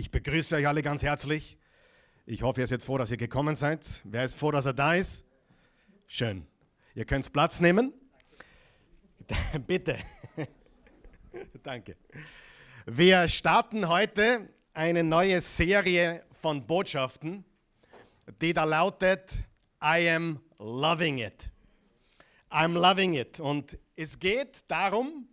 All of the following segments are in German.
Ich begrüße euch alle ganz herzlich. Ich hoffe, ihr seid froh, dass ihr gekommen seid. Wer ist froh, dass er da ist? Schön. Ihr könnt Platz nehmen. Bitte. Danke. Wir starten heute eine neue Serie von Botschaften, die da lautet I am loving it. I'm loving it. Und es geht darum,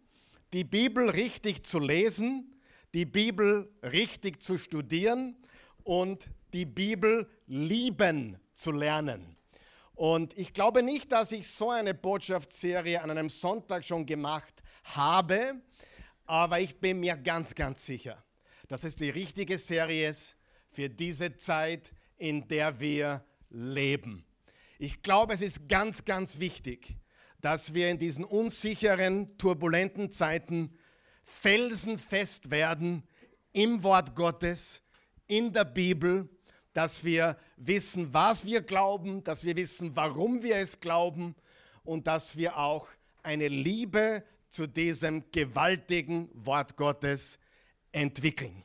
die Bibel richtig zu lesen, die Bibel richtig zu studieren und die Bibel lieben zu lernen. Und ich glaube nicht, dass ich so eine Botschaftsserie an einem Sonntag schon gemacht habe, aber ich bin mir ganz, ganz sicher, dass es die richtige Serie ist für diese Zeit, in der wir leben. Ich glaube, es ist ganz, ganz wichtig, dass wir in diesen unsicheren, turbulenten Zeiten felsenfest werden im Wort Gottes, in der Bibel, dass wir wissen, was wir glauben, dass wir wissen, warum wir es glauben und dass wir auch eine Liebe zu diesem gewaltigen Wort Gottes entwickeln.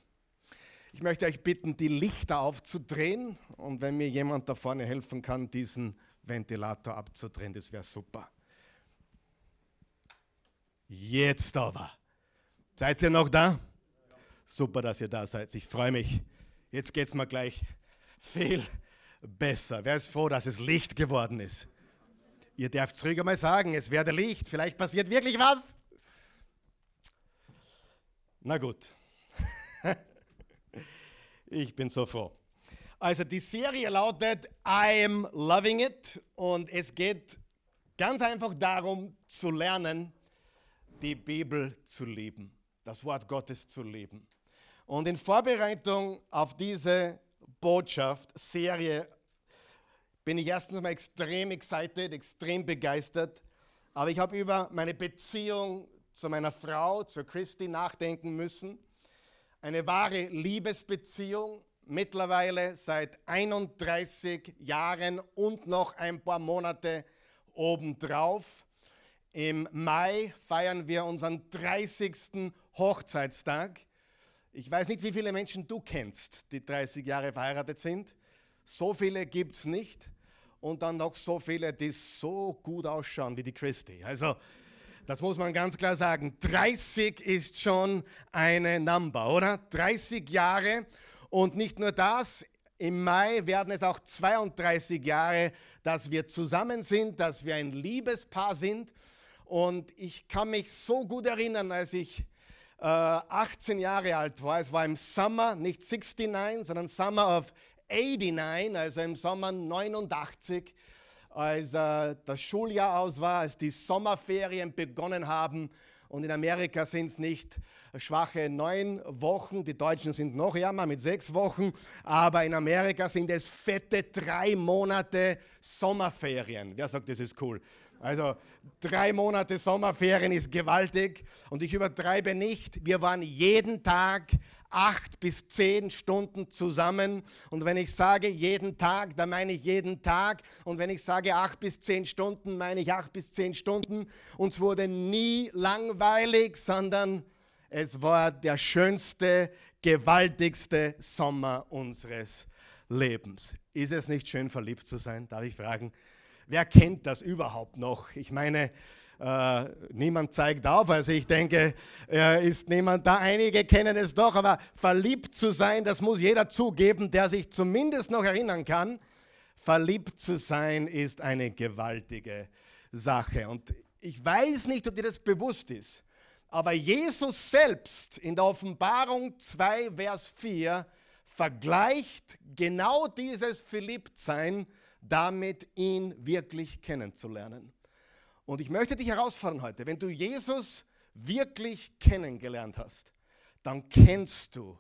Ich möchte euch bitten, die Lichter aufzudrehen und wenn mir jemand da vorne helfen kann, diesen Ventilator abzudrehen, das wäre super. Jetzt aber. Seid ihr noch da? Super, dass ihr da seid. Ich freue mich. Jetzt geht es mir gleich viel besser. Wer ist froh, dass es Licht geworden ist? Ihr dürft ruhig einmal sagen, es werde Licht. Vielleicht passiert wirklich was. Na gut. ich bin so froh. Also die Serie lautet I am loving it und es geht ganz einfach darum zu lernen, die Bibel zu lieben, das Wort Gottes zu lieben. Und in Vorbereitung auf diese Botschaft, Serie, bin ich erstens mal extrem excited, extrem begeistert. Aber ich habe über meine Beziehung zu meiner Frau, zu Christi, nachdenken müssen. Eine wahre Liebesbeziehung, mittlerweile seit 31 Jahren und noch ein paar Monate obendrauf. Im Mai feiern wir unseren 30. Hochzeitstag. Ich weiß nicht, wie viele Menschen du kennst, die 30 Jahre verheiratet sind. So viele gibt es nicht. Und dann noch so viele, die so gut ausschauen wie die Christi. Also, das muss man ganz klar sagen. 30 ist schon eine Number, oder? 30 Jahre. Und nicht nur das, im Mai werden es auch 32 Jahre, dass wir zusammen sind, dass wir ein Liebespaar sind. Und ich kann mich so gut erinnern, als ich äh, 18 Jahre alt war. Es war im Sommer, nicht 69, sondern Summer of 89, also im Sommer 89, als äh, das Schuljahr aus war, als die Sommerferien begonnen haben. Und in Amerika sind es nicht schwache neun Wochen, die Deutschen sind noch ärmer mit sechs Wochen, aber in Amerika sind es fette drei Monate Sommerferien. Wer sagt, das ist cool? Also drei Monate Sommerferien ist gewaltig und ich übertreibe nicht. Wir waren jeden Tag acht bis zehn Stunden zusammen. Und wenn ich sage jeden Tag, dann meine ich jeden Tag. Und wenn ich sage acht bis zehn Stunden, meine ich acht bis zehn Stunden. Uns wurde nie langweilig, sondern es war der schönste, gewaltigste Sommer unseres Lebens. Ist es nicht schön, verliebt zu sein? Darf ich fragen? Wer kennt das überhaupt noch? Ich meine, äh, niemand zeigt auf, also ich denke, äh, ist niemand da. Einige kennen es doch, aber verliebt zu sein, das muss jeder zugeben, der sich zumindest noch erinnern kann. Verliebt zu sein ist eine gewaltige Sache. Und ich weiß nicht, ob dir das bewusst ist, aber Jesus selbst in der Offenbarung 2, Vers 4 vergleicht genau dieses Verliebtsein damit ihn wirklich kennenzulernen. Und ich möchte dich herausfordern heute, wenn du Jesus wirklich kennengelernt hast, dann kennst du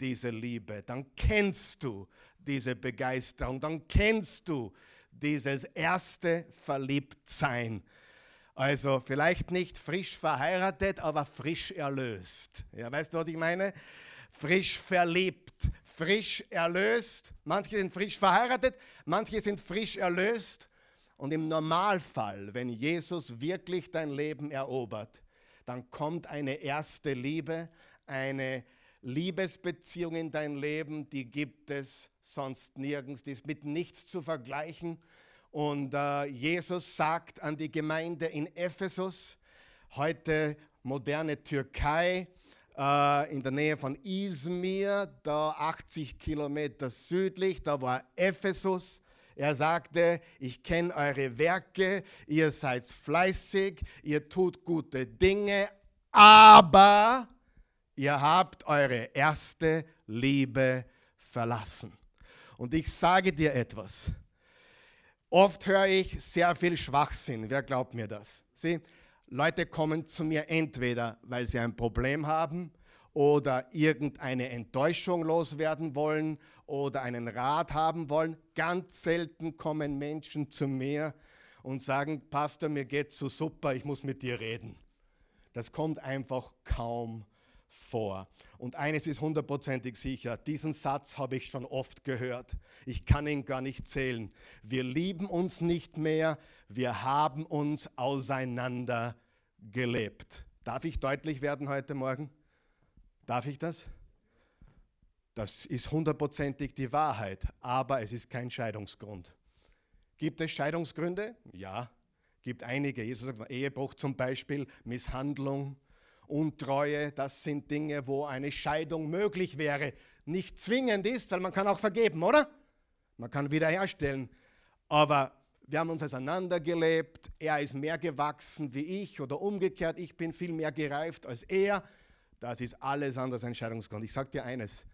diese Liebe, dann kennst du diese Begeisterung, dann kennst du dieses erste Verliebtsein. Also vielleicht nicht frisch verheiratet, aber frisch erlöst. Ja, weißt du, was ich meine? Frisch verliebt, frisch erlöst. Manche sind frisch verheiratet, manche sind frisch erlöst. Und im Normalfall, wenn Jesus wirklich dein Leben erobert, dann kommt eine erste Liebe, eine Liebesbeziehung in dein Leben, die gibt es sonst nirgends, die ist mit nichts zu vergleichen. Und äh, Jesus sagt an die Gemeinde in Ephesus, heute moderne Türkei, äh, in der Nähe von Izmir, da 80 Kilometer südlich, da war Ephesus. Er sagte, ich kenne eure Werke, ihr seid fleißig, ihr tut gute Dinge, aber ihr habt eure erste Liebe verlassen. Und ich sage dir etwas. Oft höre ich sehr viel Schwachsinn. Wer glaubt mir das? Sieh, Leute kommen zu mir entweder, weil sie ein Problem haben oder irgendeine Enttäuschung loswerden wollen oder einen Rat haben wollen. Ganz selten kommen Menschen zu mir und sagen, Pastor, mir geht's so super, ich muss mit dir reden. Das kommt einfach kaum vor. Und eines ist hundertprozentig sicher, diesen Satz habe ich schon oft gehört. Ich kann ihn gar nicht zählen. Wir lieben uns nicht mehr, wir haben uns auseinander gelebt. Darf ich deutlich werden heute Morgen? Darf ich das? Das ist hundertprozentig die Wahrheit, aber es ist kein Scheidungsgrund. Gibt es Scheidungsgründe? Ja, gibt einige. Jesus sagt, Ehebruch zum Beispiel, Misshandlung, Untreue, das sind Dinge, wo eine Scheidung möglich wäre. Nicht zwingend ist, weil man kann auch vergeben, oder? Man kann wiederherstellen. Aber wir haben uns auseinandergelebt, er ist mehr gewachsen wie ich oder umgekehrt, ich bin viel mehr gereift als er. Das ist alles anders Entscheidungsgrund. Ich sage dir eines,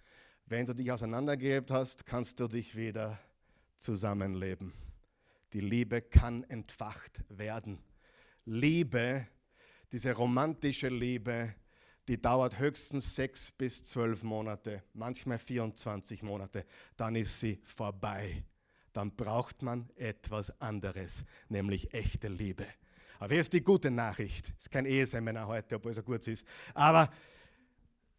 wenn du dich auseinandergelebt hast, kannst du dich wieder zusammenleben. Die Liebe kann entfacht werden. Liebe diese romantische Liebe, die dauert höchstens sechs bis zwölf Monate, manchmal 24 Monate. Dann ist sie vorbei. Dann braucht man etwas anderes, nämlich echte Liebe. Aber hier ist die gute Nachricht. Es ist kein Eheseminar heute, obwohl es so kurz ist. Aber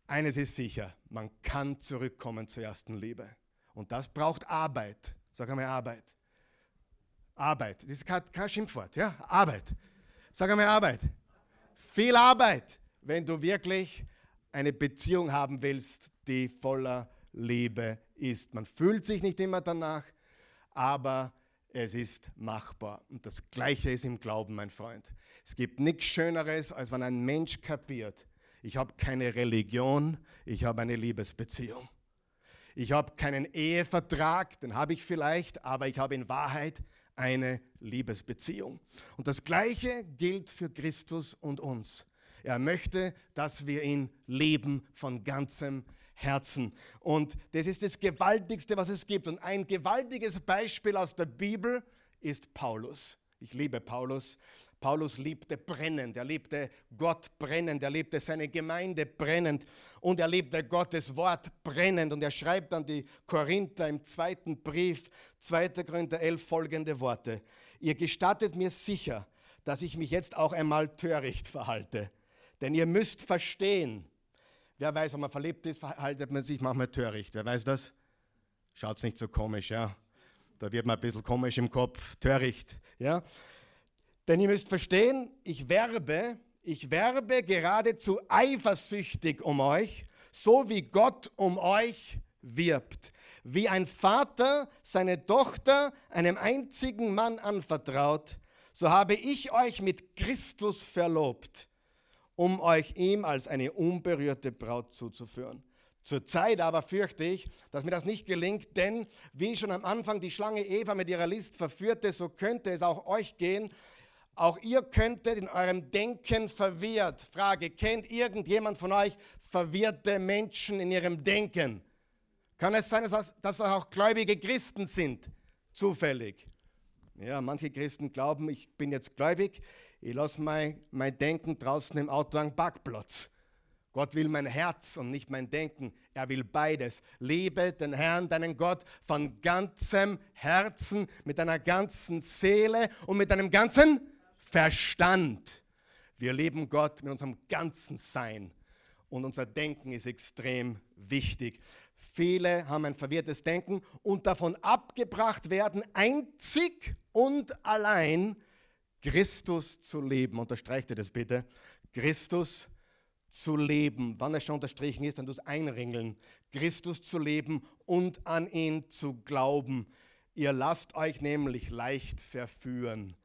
eines ist sicher, man kann zurückkommen zur ersten Liebe. Und das braucht Arbeit. Sag einmal Arbeit. Arbeit. Das ist kein, kein Schimpfwort. Ja? Arbeit. Sag einmal Arbeit viel Arbeit, wenn du wirklich eine Beziehung haben willst, die voller Liebe ist. Man fühlt sich nicht immer danach, aber es ist machbar. Und das Gleiche ist im Glauben, mein Freund. Es gibt nichts Schöneres, als wenn ein Mensch kapiert, ich habe keine Religion, ich habe eine Liebesbeziehung. Ich habe keinen Ehevertrag, den habe ich vielleicht, aber ich habe in Wahrheit eine Liebesbeziehung. Und das Gleiche gilt für Christus und uns. Er möchte, dass wir ihn leben von ganzem Herzen. Und das ist das Gewaltigste, was es gibt. Und ein gewaltiges Beispiel aus der Bibel ist Paulus. Ich liebe Paulus. Paulus liebte brennend, er liebte Gott brennend, er liebte seine Gemeinde brennend und er liebte Gottes Wort brennend. Und er schreibt an die Korinther im zweiten Brief, 2. Korinther 11, folgende Worte. Ihr gestattet mir sicher, dass ich mich jetzt auch einmal töricht verhalte. Denn ihr müsst verstehen, wer weiß, wenn man verliebt ist, verhaltet man sich manchmal töricht. Wer weiß das? Schaut's nicht so komisch, ja. Da wird man ein bisschen komisch im Kopf, töricht, ja. Denn ihr müsst verstehen, ich werbe, ich werbe geradezu eifersüchtig um euch, so wie Gott um euch wirbt. Wie ein Vater seine Tochter einem einzigen Mann anvertraut, so habe ich euch mit Christus verlobt, um euch ihm als eine unberührte Braut zuzuführen. Zurzeit aber fürchte ich, dass mir das nicht gelingt, denn wie schon am Anfang die Schlange Eva mit ihrer List verführte, so könnte es auch euch gehen, auch ihr könntet in eurem Denken verwirrt. Frage, kennt irgendjemand von euch verwirrte Menschen in ihrem Denken? Kann es sein, dass das auch gläubige Christen sind? Zufällig. Ja, manche Christen glauben, ich bin jetzt gläubig, ich lasse mein, mein Denken draußen im Auto am Parkplatz. Gott will mein Herz und nicht mein Denken. Er will beides. Liebe den Herrn, deinen Gott, von ganzem Herzen, mit deiner ganzen Seele und mit deinem ganzen Verstand. Wir leben Gott mit unserem ganzen Sein und unser Denken ist extrem wichtig. Viele haben ein verwirrtes Denken und davon abgebracht werden, einzig und allein Christus zu leben. Unterstreicht ihr das bitte? Christus zu leben. Wann es schon unterstrichen ist, dann das Einringeln. Christus zu leben und an ihn zu glauben. Ihr lasst euch nämlich leicht verführen.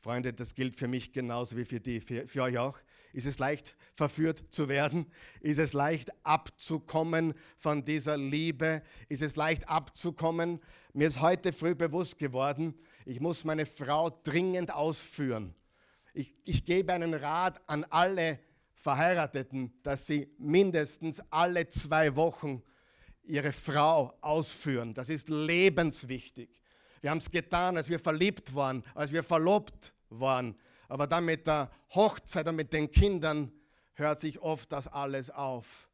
Freunde, das gilt für mich genauso wie für, die, für, für euch auch. Ist es leicht, verführt zu werden? Ist es leicht, abzukommen von dieser Liebe? Ist es leicht, abzukommen? Mir ist heute früh bewusst geworden, ich muss meine Frau dringend ausführen. Ich, ich gebe einen Rat an alle Verheirateten, dass sie mindestens alle zwei Wochen ihre Frau ausführen. Das ist lebenswichtig. Wir haben es getan, als wir verliebt waren, als wir verlobt waren. Aber dann mit der Hochzeit und mit den Kindern hört sich oft das alles auf.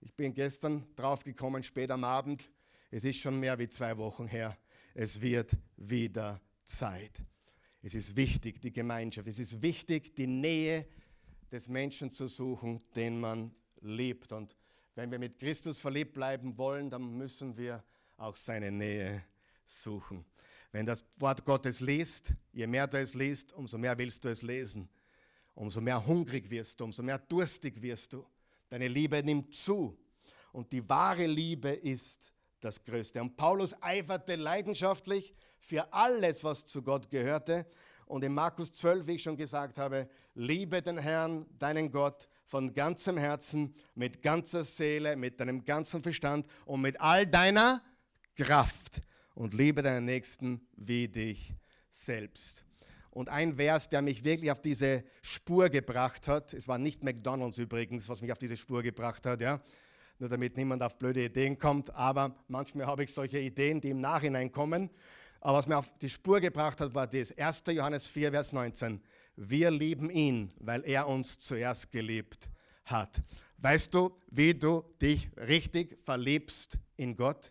Ich bin gestern draufgekommen, spät am Abend. Es ist schon mehr wie zwei Wochen her. Es wird wieder Zeit. Es ist wichtig, die Gemeinschaft. Es ist wichtig, die Nähe des Menschen zu suchen, den man liebt. Und wenn wir mit Christus verliebt bleiben wollen, dann müssen wir auch seine Nähe suchen. Wenn das Wort Gottes liest, je mehr du es liest, umso mehr willst du es lesen. Umso mehr hungrig wirst du, umso mehr durstig wirst du. Deine Liebe nimmt zu. Und die wahre Liebe ist das Größte. Und Paulus eiferte leidenschaftlich für alles, was zu Gott gehörte. Und in Markus 12, wie ich schon gesagt habe, liebe den Herrn, deinen Gott, von ganzem Herzen, mit ganzer Seele, mit deinem ganzen Verstand und mit all deiner Kraft und liebe deinen Nächsten wie dich selbst. Und ein Vers, der mich wirklich auf diese Spur gebracht hat, es war nicht McDonald's übrigens, was mich auf diese Spur gebracht hat, ja, nur damit niemand auf blöde Ideen kommt, aber manchmal habe ich solche Ideen, die im Nachhinein kommen. Aber was mir auf die Spur gebracht hat, war das 1. Johannes 4, Vers 19. Wir lieben ihn, weil er uns zuerst geliebt hat. Weißt du, wie du dich richtig verliebst in Gott?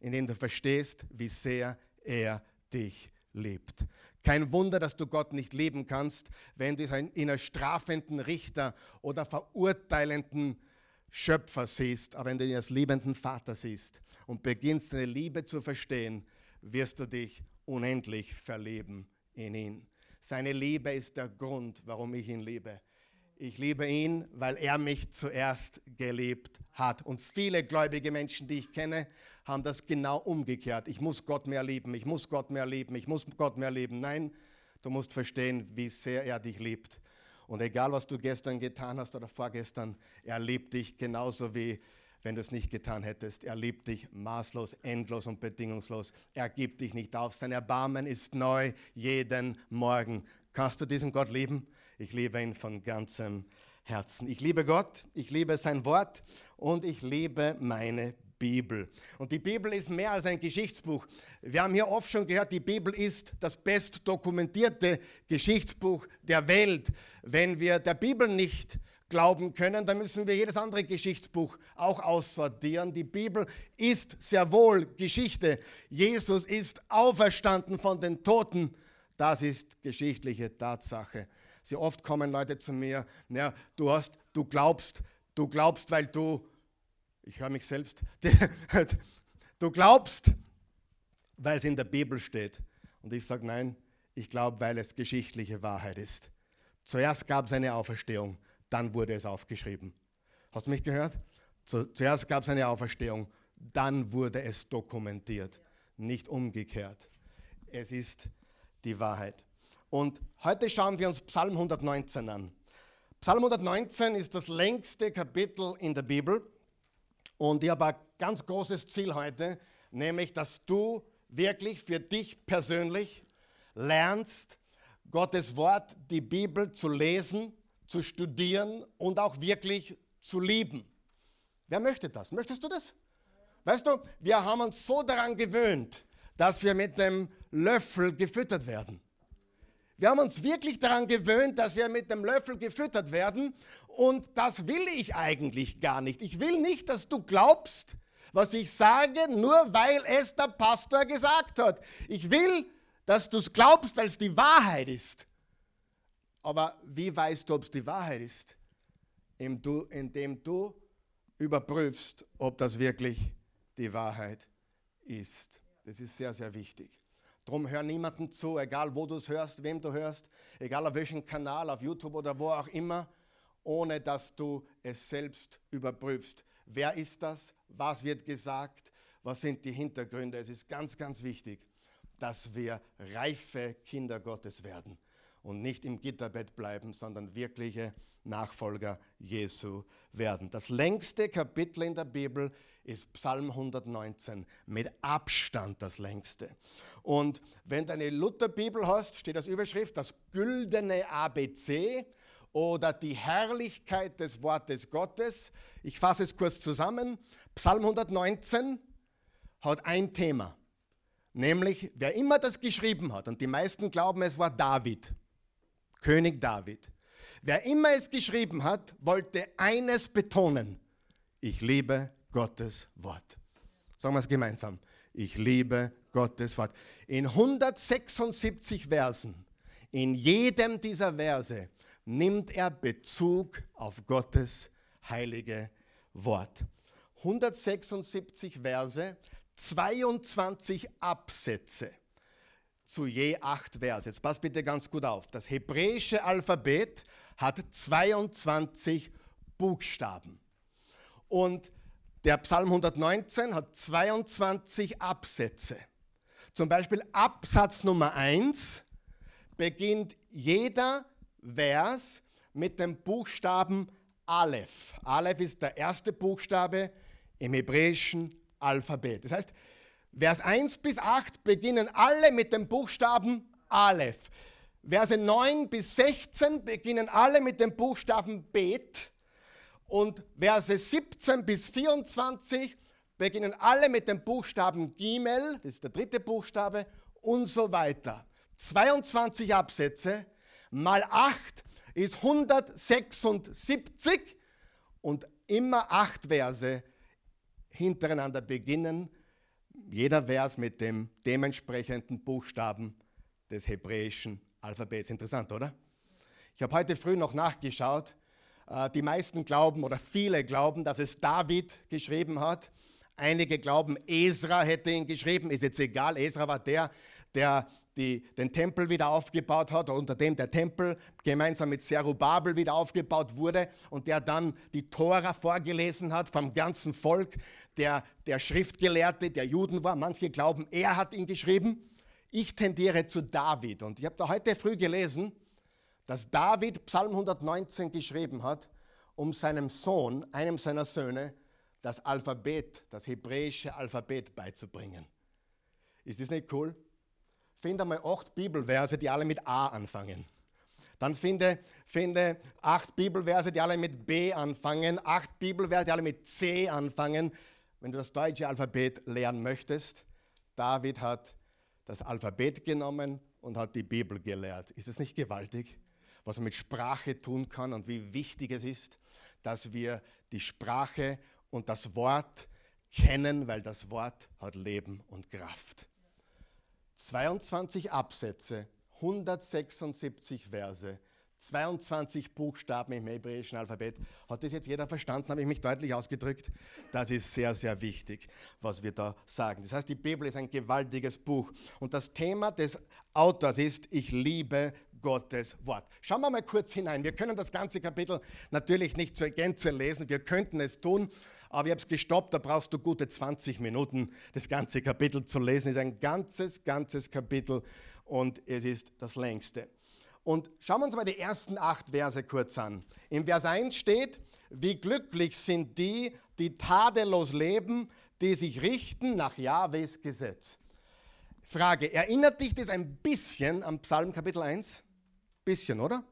In dem du verstehst, wie sehr er dich liebt. Kein Wunder, dass du Gott nicht lieben kannst, wenn du ihn einer strafenden Richter oder verurteilenden Schöpfer siehst, aber wenn du ihn als liebenden Vater siehst und beginnst deine Liebe zu verstehen, wirst du dich unendlich verlieben in ihn. Seine Liebe ist der Grund, warum ich ihn liebe. Ich liebe ihn, weil er mich zuerst geliebt hat. Und viele gläubige Menschen, die ich kenne, haben das genau umgekehrt. Ich muss Gott mehr lieben, ich muss Gott mehr lieben, ich muss Gott mehr lieben. Nein, du musst verstehen, wie sehr er dich liebt. Und egal, was du gestern getan hast oder vorgestern, er liebt dich genauso wie wenn du es nicht getan hättest. Er liebt dich maßlos, endlos und bedingungslos. Er gibt dich nicht auf. Sein Erbarmen ist neu jeden Morgen. Kannst du diesen Gott lieben? Ich liebe ihn von ganzem Herzen. Ich liebe Gott, ich liebe sein Wort und ich liebe meine Bibel. Und die Bibel ist mehr als ein Geschichtsbuch. Wir haben hier oft schon gehört, die Bibel ist das best dokumentierte Geschichtsbuch der Welt. Wenn wir der Bibel nicht glauben können, dann müssen wir jedes andere Geschichtsbuch auch aussortieren. Die Bibel ist sehr wohl Geschichte. Jesus ist auferstanden von den Toten. Das ist geschichtliche Tatsache. Sehr oft kommen Leute zu mir, ja, du hast, du glaubst, du glaubst, weil du ich höre mich selbst, du glaubst, weil es in der Bibel steht. Und ich sage, nein, ich glaube, weil es geschichtliche Wahrheit ist. Zuerst gab es eine Auferstehung, dann wurde es aufgeschrieben. Hast du mich gehört? Zuerst gab es eine Auferstehung, dann wurde es dokumentiert, nicht umgekehrt. Es ist die Wahrheit. Und heute schauen wir uns Psalm 119 an. Psalm 119 ist das längste Kapitel in der Bibel und ich habe ein ganz großes Ziel heute, nämlich, dass du wirklich für dich persönlich lernst, Gottes Wort, die Bibel zu lesen, zu studieren und auch wirklich zu lieben. Wer möchte das? Möchtest du das? Weißt du, wir haben uns so daran gewöhnt, dass wir mit dem Löffel gefüttert werden. Wir haben uns wirklich daran gewöhnt, dass wir mit dem Löffel gefüttert werden und das will ich eigentlich gar nicht. Ich will nicht, dass du glaubst, was ich sage, nur weil es der Pastor gesagt hat. Ich will, dass du es glaubst, weil es die Wahrheit ist. Aber wie weißt du, ob es die Wahrheit ist? Indem du überprüfst, ob das wirklich die Wahrheit ist. Das ist sehr, sehr wichtig. Drum hör niemanden zu, egal wo du es hörst, wem du hörst, egal auf welchem Kanal, auf YouTube oder wo auch immer ohne dass du es selbst überprüfst. Wer ist das? Was wird gesagt? Was sind die Hintergründe? Es ist ganz, ganz wichtig, dass wir reife Kinder Gottes werden und nicht im Gitterbett bleiben, sondern wirkliche Nachfolger Jesu werden. Das längste Kapitel in der Bibel ist Psalm 119, mit Abstand das längste. Und wenn du eine Lutherbibel hast, steht als Überschrift das güldene ABC oder die Herrlichkeit des Wortes Gottes. Ich fasse es kurz zusammen. Psalm 119 hat ein Thema, nämlich wer immer das geschrieben hat, und die meisten glauben, es war David, König David. Wer immer es geschrieben hat, wollte eines betonen. Ich liebe Gottes Wort. Sagen wir es gemeinsam. Ich liebe Gottes Wort. In 176 Versen, in jedem dieser Verse, nimmt er Bezug auf Gottes heilige Wort. 176 Verse, 22 Absätze zu je acht Verse. Jetzt passt bitte ganz gut auf. Das hebräische Alphabet hat 22 Buchstaben. Und der Psalm 119 hat 22 Absätze. Zum Beispiel Absatz Nummer 1 beginnt jeder Vers mit dem Buchstaben Aleph. Aleph ist der erste Buchstabe im hebräischen Alphabet. Das heißt, Vers 1 bis 8 beginnen alle mit dem Buchstaben Aleph. Verse 9 bis 16 beginnen alle mit dem Buchstaben Bet. Und Verse 17 bis 24 beginnen alle mit dem Buchstaben Gimel, das ist der dritte Buchstabe, und so weiter. 22 Absätze mal 8 ist 176 und immer acht Verse hintereinander beginnen, jeder Vers mit dem dementsprechenden Buchstaben des hebräischen Alphabets. Interessant, oder? Ich habe heute früh noch nachgeschaut. Äh, die meisten glauben oder viele glauben, dass es David geschrieben hat. Einige glauben, Esra hätte ihn geschrieben. Ist jetzt egal. Esra war der, der die, den Tempel wieder aufgebaut hat, unter dem der Tempel gemeinsam mit Zerubabel wieder aufgebaut wurde und der dann die Tora vorgelesen hat vom ganzen Volk, der der Schriftgelehrte der Juden war. Manche glauben, er hat ihn geschrieben. Ich tendiere zu David und ich habe da heute früh gelesen, dass David Psalm 119 geschrieben hat, um seinem Sohn, einem seiner Söhne, das Alphabet, das hebräische Alphabet beizubringen. Ist das nicht cool? Finde einmal acht Bibelverse, die alle mit A anfangen. Dann finde, finde acht Bibelverse, die alle mit B anfangen, acht Bibelverse, die alle mit C anfangen. Wenn du das deutsche Alphabet lernen möchtest, David hat das Alphabet genommen und hat die Bibel gelehrt. Ist es nicht gewaltig? Was man mit Sprache tun kann und wie wichtig es ist, dass wir die Sprache und das Wort kennen, weil das Wort hat Leben und Kraft. 22 Absätze, 176 Verse, 22 Buchstaben im hebräischen Alphabet. Hat das jetzt jeder verstanden? Habe ich mich deutlich ausgedrückt? Das ist sehr, sehr wichtig, was wir da sagen. Das heißt, die Bibel ist ein gewaltiges Buch. Und das Thema des Autors ist, ich liebe Gottes Wort. Schauen wir mal kurz hinein. Wir können das ganze Kapitel natürlich nicht zur Gänze lesen. Wir könnten es tun, aber ich habe es gestoppt. Da brauchst du gute 20 Minuten, das ganze Kapitel zu lesen. Es ist ein ganzes, ganzes Kapitel und es ist das längste. Und schauen wir uns mal die ersten acht Verse kurz an. Im Vers 1 steht, wie glücklich sind die, die tadellos leben, die sich richten nach Jahwes Gesetz. Frage, erinnert dich das ein bisschen am Psalm Kapitel 1? Bisschen, oder?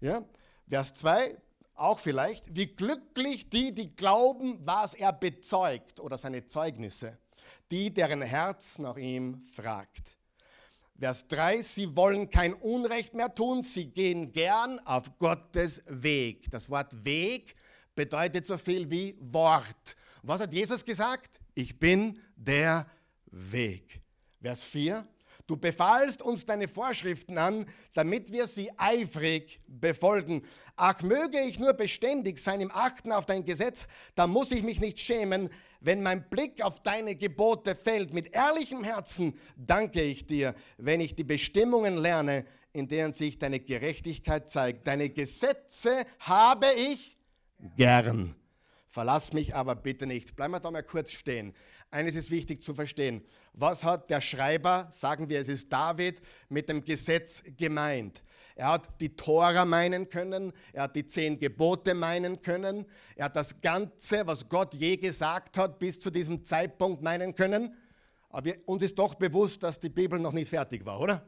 Ja. Vers 2, auch vielleicht, wie glücklich die, die glauben, was er bezeugt oder seine Zeugnisse, die, deren Herz nach ihm fragt. Vers 3, sie wollen kein Unrecht mehr tun, sie gehen gern auf Gottes Weg. Das Wort Weg bedeutet so viel wie Wort. Was hat Jesus gesagt? Ich bin der Weg. Vers 4, Du befahlst uns deine Vorschriften an, damit wir sie eifrig befolgen. Ach, möge ich nur beständig sein im Achten auf dein Gesetz, da muss ich mich nicht schämen, wenn mein Blick auf deine Gebote fällt. Mit ehrlichem Herzen danke ich dir, wenn ich die Bestimmungen lerne. in denen sich deine Gerechtigkeit zeigt. Deine Gesetze habe ich gern. Verlass mich aber bitte nicht. Bleiben wir da mal kurz stehen. Eines ist wichtig zu verstehen. Was hat der Schreiber, sagen wir, es ist David, mit dem Gesetz gemeint? Er hat die Tora meinen können, er hat die zehn Gebote meinen können, er hat das Ganze, was Gott je gesagt hat, bis zu diesem Zeitpunkt meinen können. Aber wir, uns ist doch bewusst, dass die Bibel noch nicht fertig war, oder?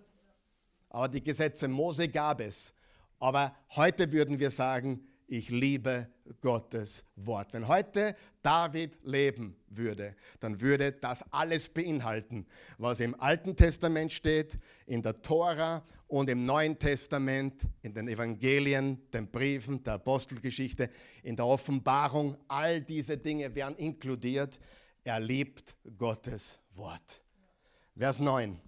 Aber die Gesetze Mose gab es. Aber heute würden wir sagen, ich liebe Gottes Wort. Wenn heute David leben würde, dann würde das alles beinhalten, was im Alten Testament steht, in der Tora und im Neuen Testament, in den Evangelien, den Briefen, der Apostelgeschichte, in der Offenbarung. All diese Dinge werden inkludiert. Er liebt Gottes Wort. Vers 9.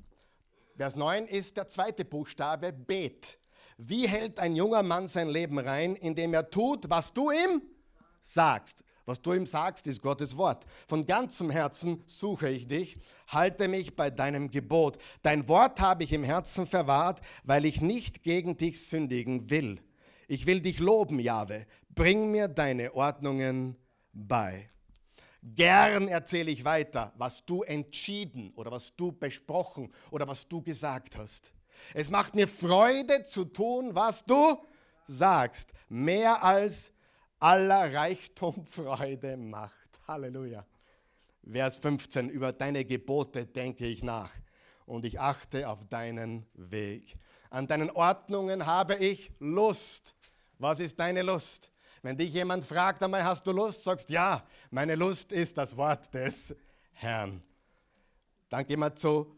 Vers 9 ist der zweite Buchstabe Bet. Wie hält ein junger Mann sein Leben rein, indem er tut, was du ihm sagst? Was du ihm sagst, ist Gottes Wort. Von ganzem Herzen suche ich dich, halte mich bei deinem Gebot. Dein Wort habe ich im Herzen verwahrt, weil ich nicht gegen dich sündigen will. Ich will dich loben, Jahwe. Bring mir deine Ordnungen bei. Gern erzähle ich weiter, was du entschieden oder was du besprochen oder was du gesagt hast. Es macht mir Freude zu tun, was du sagst, mehr als aller Reichtum Freude macht. Halleluja. Vers 15, über deine Gebote denke ich nach und ich achte auf deinen Weg. An deinen Ordnungen habe ich Lust. Was ist deine Lust? Wenn dich jemand fragt einmal, hast du Lust? Sagst ja, meine Lust ist das Wort des Herrn. Dann gehen wir zu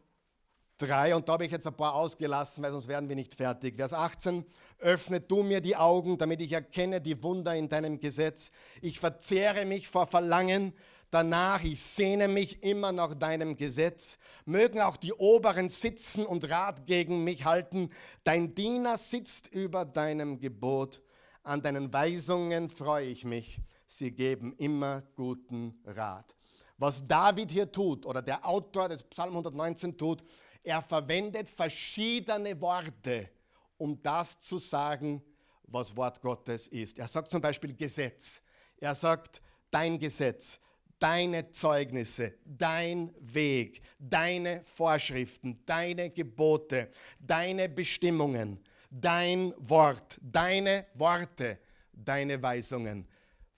3 und da habe ich jetzt ein paar ausgelassen, weil sonst werden wir nicht fertig. Vers 18, öffne du mir die Augen, damit ich erkenne die Wunder in deinem Gesetz. Ich verzehre mich vor Verlangen danach, ich sehne mich immer nach deinem Gesetz. Mögen auch die Oberen sitzen und Rat gegen mich halten. Dein Diener sitzt über deinem Gebot. An deinen Weisungen freue ich mich. Sie geben immer guten Rat. Was David hier tut oder der Autor des Psalm 119 tut, er verwendet verschiedene Worte, um das zu sagen, was Wort Gottes ist. Er sagt zum Beispiel Gesetz. Er sagt dein Gesetz, deine Zeugnisse, dein Weg, deine Vorschriften, deine Gebote, deine Bestimmungen, dein Wort, deine Worte, deine Weisungen.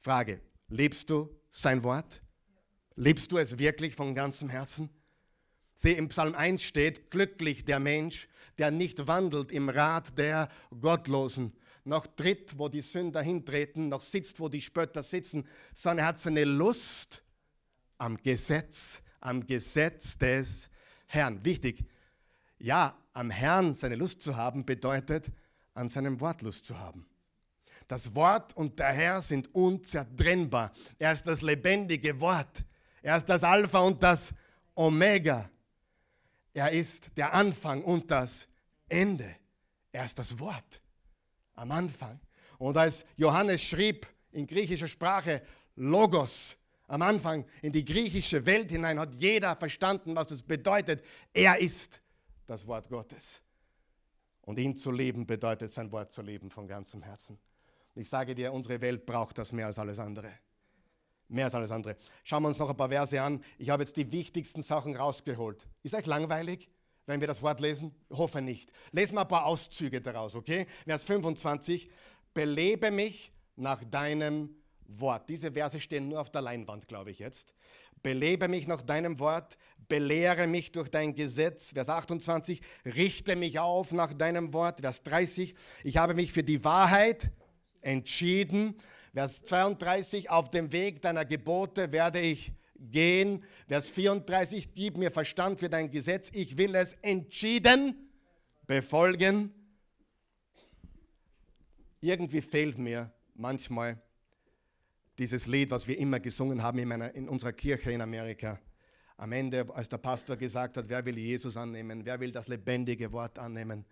Frage, liebst du sein Wort? Liebst du es wirklich von ganzem Herzen? Sehe, im Psalm 1 steht, glücklich der Mensch, der nicht wandelt im Rat der Gottlosen, noch tritt, wo die Sünder hintreten, noch sitzt, wo die Spötter sitzen, sondern er hat seine Lust am Gesetz, am Gesetz des Herrn. Wichtig, ja, am Herrn seine Lust zu haben, bedeutet, an seinem Wort Lust zu haben. Das Wort und der Herr sind unzertrennbar. Er ist das lebendige Wort. Er ist das Alpha und das Omega. Er ist der Anfang und das Ende. Er ist das Wort am Anfang. Und als Johannes schrieb in griechischer Sprache Logos am Anfang in die griechische Welt hinein, hat jeder verstanden, was das bedeutet. Er ist das Wort Gottes. Und ihn zu leben bedeutet, sein Wort zu leben von ganzem Herzen. Ich sage dir, unsere Welt braucht das mehr als alles andere. Mehr als alles andere. Schauen wir uns noch ein paar Verse an. Ich habe jetzt die wichtigsten Sachen rausgeholt. Ist euch langweilig, wenn wir das Wort lesen? Ich hoffe nicht. Lesen wir ein paar Auszüge daraus, okay? Vers 25. Belebe mich nach deinem Wort. Diese Verse stehen nur auf der Leinwand, glaube ich jetzt. Belebe mich nach deinem Wort, belehre mich durch dein Gesetz. Vers 28, richte mich auf nach deinem Wort. Vers 30, ich habe mich für die Wahrheit entschieden. Vers 32, auf dem Weg deiner Gebote werde ich gehen. Vers 34, gib mir Verstand für dein Gesetz. Ich will es entschieden befolgen. Irgendwie fehlt mir manchmal dieses Lied, was wir immer gesungen haben in, meiner, in unserer Kirche in Amerika. Am Ende, als der Pastor gesagt hat, wer will Jesus annehmen, wer will das lebendige Wort annehmen,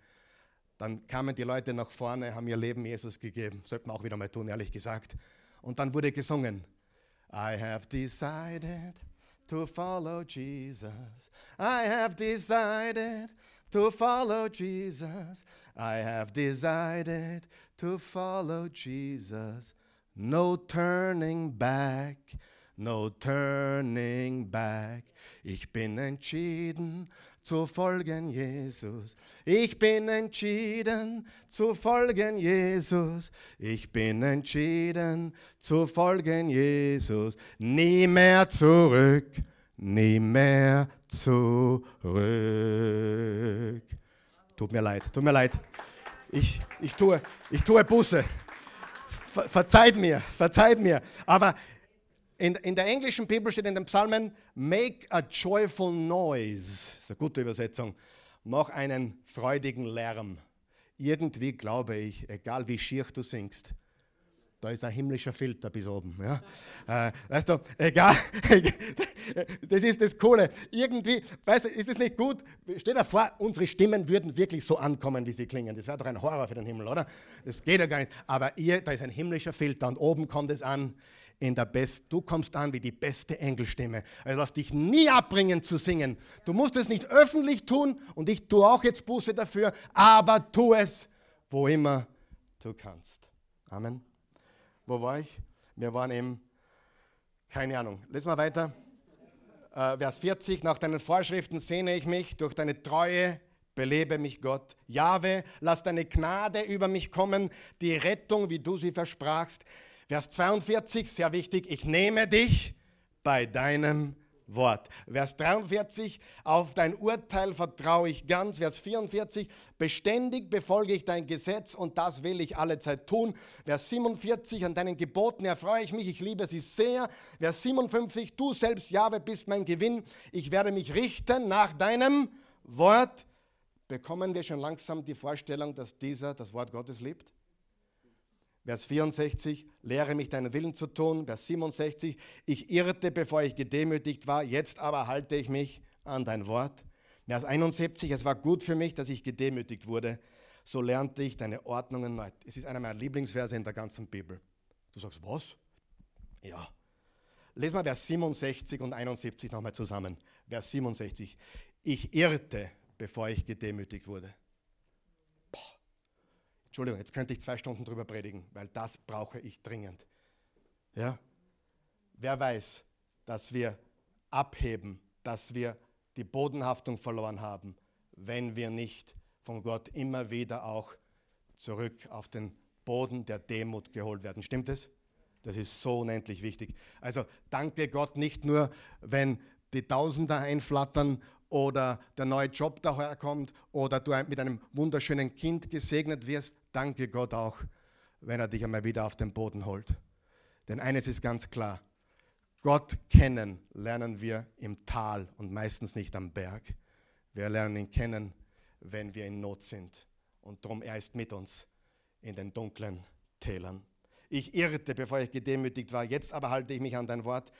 dann kamen die Leute nach vorne, haben ihr Leben Jesus gegeben. Sollte man auch wieder mal tun, ehrlich gesagt. Und dann wurde gesungen. I have decided to follow Jesus. I have decided to follow Jesus. I have decided to follow Jesus. No turning back, no turning back. Ich bin entschieden zu folgen Jesus. Ich bin entschieden zu folgen Jesus. Ich bin entschieden zu folgen Jesus. Nie mehr zurück, nie mehr zurück. Tut mir leid, tut mir leid. Ich, ich, tue, ich tue Buße. Ver, verzeiht mir, verzeiht mir. Aber in, in der englischen Bibel steht in den Psalmen, make a joyful noise. Das ist eine gute Übersetzung. Mach einen freudigen Lärm. Irgendwie glaube ich, egal wie schier du singst, da ist ein himmlischer Filter bis oben. Ja? Äh, weißt du, egal, das ist das Coole. Irgendwie, weißt du, ist es nicht gut? Stell dir vor, unsere Stimmen würden wirklich so ankommen, wie sie klingen. Das wäre doch ein Horror für den Himmel, oder? Das geht ja gar nicht. Aber ihr, da ist ein himmlischer Filter und oben kommt es an in der Best, du kommst an wie die beste Engelstimme. Also lass dich nie abbringen zu singen. Du musst es nicht öffentlich tun und ich tue auch jetzt Buße dafür, aber tu es, wo immer du kannst. Amen. Wo war ich? Wir waren im, keine Ahnung. Lesen wir weiter. Äh, Vers 40, nach deinen Vorschriften sehne ich mich, durch deine Treue belebe mich Gott. Jahwe, lass deine Gnade über mich kommen, die Rettung, wie du sie versprachst. Vers 42, sehr wichtig, ich nehme dich bei deinem Wort. Vers 43, auf dein Urteil vertraue ich ganz. Vers 44, beständig befolge ich dein Gesetz und das will ich alle Zeit tun. Vers 47, an deinen Geboten erfreue ich mich, ich liebe sie sehr. Vers 57, du selbst, Jahwe, bist mein Gewinn. Ich werde mich richten nach deinem Wort. Bekommen wir schon langsam die Vorstellung, dass dieser das Wort Gottes liebt? Vers 64, lehre mich deinen Willen zu tun. Vers 67, ich irrte, bevor ich gedemütigt war, jetzt aber halte ich mich an dein Wort. Vers 71, es war gut für mich, dass ich gedemütigt wurde. So lernte ich deine Ordnungen neu. Es ist einer meiner Lieblingsverse in der ganzen Bibel. Du sagst, was? Ja. Lesen wir Vers 67 und 71 nochmal zusammen. Vers 67, ich irrte, bevor ich gedemütigt wurde. Entschuldigung, jetzt könnte ich zwei Stunden drüber predigen, weil das brauche ich dringend. Ja? Wer weiß, dass wir abheben, dass wir die Bodenhaftung verloren haben, wenn wir nicht von Gott immer wieder auch zurück auf den Boden der Demut geholt werden. Stimmt es? Das ist so unendlich wichtig. Also danke Gott nicht nur, wenn die Tausender einflattern oder der neue Job daherkommt oder du mit einem wunderschönen Kind gesegnet wirst. Danke Gott auch, wenn er dich einmal wieder auf den Boden holt. Denn eines ist ganz klar, Gott kennen lernen wir im Tal und meistens nicht am Berg. Wir lernen ihn kennen, wenn wir in Not sind. Und darum, er ist mit uns in den dunklen Tälern. Ich irrte, bevor ich gedemütigt war. Jetzt aber halte ich mich an dein Wort.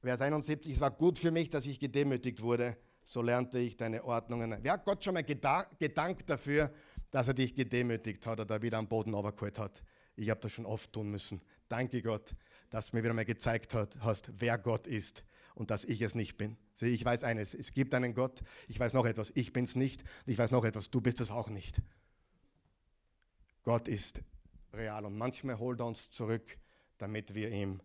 Vers 71, es war gut für mich, dass ich gedemütigt wurde so lernte ich deine Ordnungen. Wer hat Gott schon mal gedankt dafür, dass er dich gedemütigt hat oder wieder am Boden runtergeholt hat? Ich habe das schon oft tun müssen. Danke Gott, dass du mir wieder mal gezeigt hast, wer Gott ist und dass ich es nicht bin. Sieh, ich weiß eines, es gibt einen Gott, ich weiß noch etwas, ich bin es nicht ich weiß noch etwas, du bist es auch nicht. Gott ist real und manchmal holt er uns zurück, damit wir ihm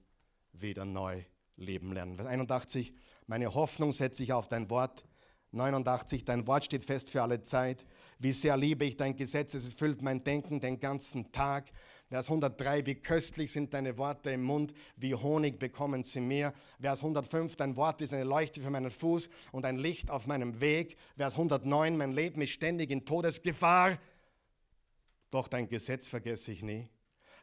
wieder neu leben lernen. Vers 81, meine Hoffnung setze ich auf dein Wort. 89, dein Wort steht fest für alle Zeit. Wie sehr liebe ich dein Gesetz, es erfüllt mein Denken den ganzen Tag. Vers 103, wie köstlich sind deine Worte im Mund, wie Honig bekommen sie mir. Vers 105, dein Wort ist eine Leuchte für meinen Fuß und ein Licht auf meinem Weg. Vers 109, mein Leben ist ständig in Todesgefahr. Doch dein Gesetz vergesse ich nie.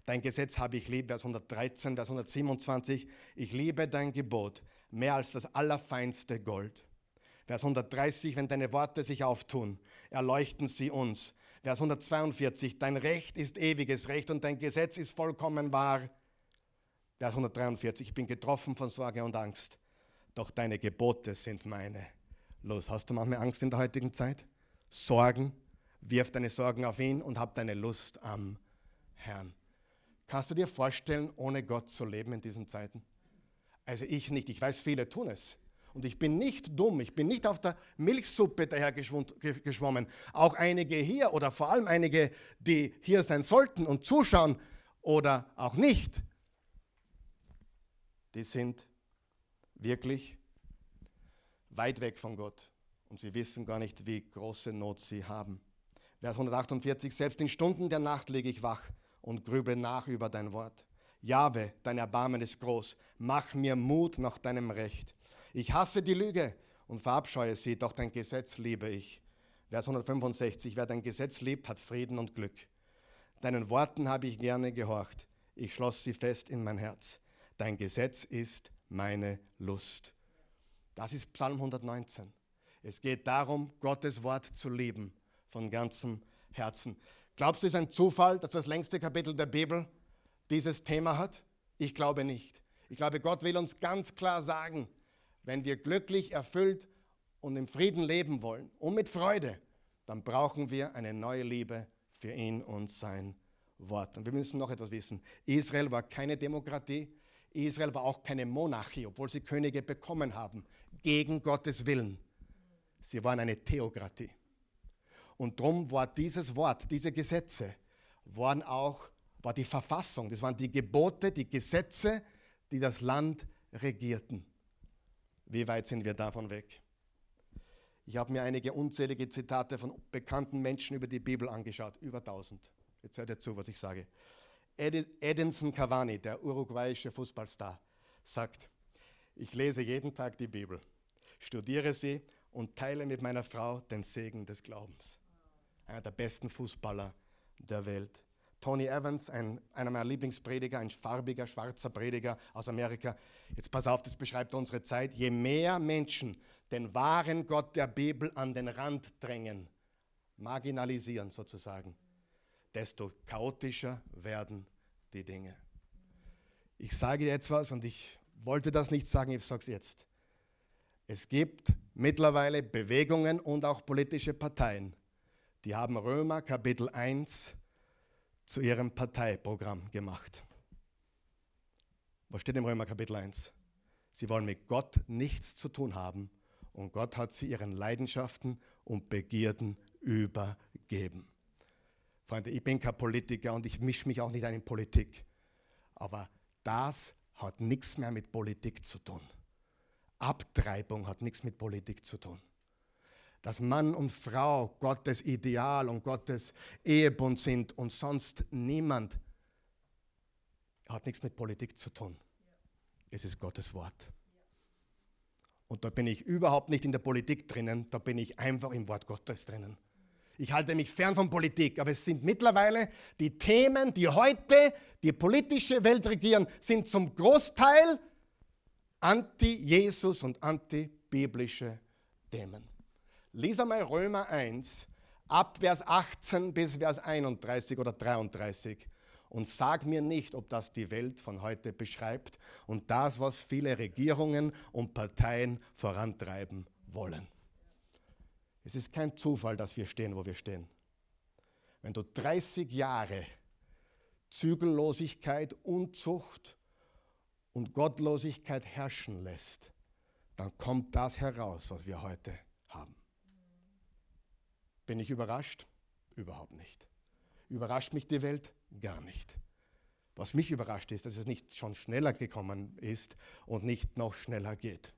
Dein Gesetz habe ich lieb. Vers 113, Vers 127, ich liebe dein Gebot mehr als das allerfeinste Gold. Vers 130, wenn deine Worte sich auftun, erleuchten sie uns. Vers 142, dein Recht ist ewiges Recht und dein Gesetz ist vollkommen wahr. Vers 143, ich bin getroffen von Sorge und Angst, doch deine Gebote sind meine. Los, hast du manchmal Angst in der heutigen Zeit? Sorgen, wirf deine Sorgen auf ihn und hab deine Lust am Herrn. Kannst du dir vorstellen, ohne Gott zu leben in diesen Zeiten? Also ich nicht, ich weiß, viele tun es. Und ich bin nicht dumm, ich bin nicht auf der Milchsuppe daher geschwommen. Auch einige hier oder vor allem einige, die hier sein sollten und zuschauen oder auch nicht, die sind wirklich weit weg von Gott und sie wissen gar nicht, wie große Not sie haben. Vers 148, selbst in Stunden der Nacht liege ich wach und grüble nach über dein Wort. Jahwe, dein Erbarmen ist groß, mach mir Mut nach deinem Recht. Ich hasse die Lüge und verabscheue sie, doch dein Gesetz liebe ich. Vers 165, wer dein Gesetz liebt, hat Frieden und Glück. Deinen Worten habe ich gerne gehorcht, ich schloss sie fest in mein Herz. Dein Gesetz ist meine Lust. Das ist Psalm 119. Es geht darum, Gottes Wort zu lieben von ganzem Herzen. Glaubst du, es ist ein Zufall, dass das längste Kapitel der Bibel dieses Thema hat? Ich glaube nicht. Ich glaube, Gott will uns ganz klar sagen, wenn wir glücklich, erfüllt und im Frieden leben wollen und mit Freude, dann brauchen wir eine neue Liebe für ihn und sein Wort. Und wir müssen noch etwas wissen. Israel war keine Demokratie, Israel war auch keine Monarchie, obwohl sie Könige bekommen haben, gegen Gottes Willen. Sie waren eine Theokratie. Und darum war dieses Wort, diese Gesetze, waren auch, war die Verfassung, das waren die Gebote, die Gesetze, die das Land regierten. Wie weit sind wir davon weg? Ich habe mir einige unzählige Zitate von bekannten Menschen über die Bibel angeschaut, über 1000. Jetzt hört ihr zu, was ich sage. Edinson Cavani, der uruguayische Fußballstar, sagt, ich lese jeden Tag die Bibel, studiere sie und teile mit meiner Frau den Segen des Glaubens einer der besten Fußballer der Welt. Tony Evans, ein, einer meiner Lieblingsprediger, ein farbiger, schwarzer Prediger aus Amerika. Jetzt pass auf, das beschreibt unsere Zeit. Je mehr Menschen den wahren Gott der Bibel an den Rand drängen, marginalisieren sozusagen, desto chaotischer werden die Dinge. Ich sage jetzt was und ich wollte das nicht sagen, ich sage es jetzt. Es gibt mittlerweile Bewegungen und auch politische Parteien, die haben Römer Kapitel 1 zu ihrem Parteiprogramm gemacht. Was steht im Römer Kapitel 1? Sie wollen mit Gott nichts zu tun haben und Gott hat sie ihren Leidenschaften und Begierden übergeben. Freunde, ich bin kein Politiker und ich mische mich auch nicht ein in Politik. Aber das hat nichts mehr mit Politik zu tun. Abtreibung hat nichts mit Politik zu tun dass Mann und Frau Gottes Ideal und Gottes Ehebund sind und sonst niemand, hat nichts mit Politik zu tun. Es ist Gottes Wort. Und da bin ich überhaupt nicht in der Politik drinnen, da bin ich einfach im Wort Gottes drinnen. Ich halte mich fern von Politik, aber es sind mittlerweile die Themen, die heute die politische Welt regieren, sind zum Großteil anti-Jesus und anti-biblische Themen. Lies einmal Römer 1, ab Vers 18 bis Vers 31 oder 33 und sag mir nicht, ob das die Welt von heute beschreibt und das, was viele Regierungen und Parteien vorantreiben wollen. Es ist kein Zufall, dass wir stehen, wo wir stehen. Wenn du 30 Jahre Zügellosigkeit, Unzucht und Gottlosigkeit herrschen lässt, dann kommt das heraus, was wir heute haben. Bin ich überrascht? Überhaupt nicht. Überrascht mich die Welt? Gar nicht. Was mich überrascht ist, dass es nicht schon schneller gekommen ist und nicht noch schneller geht.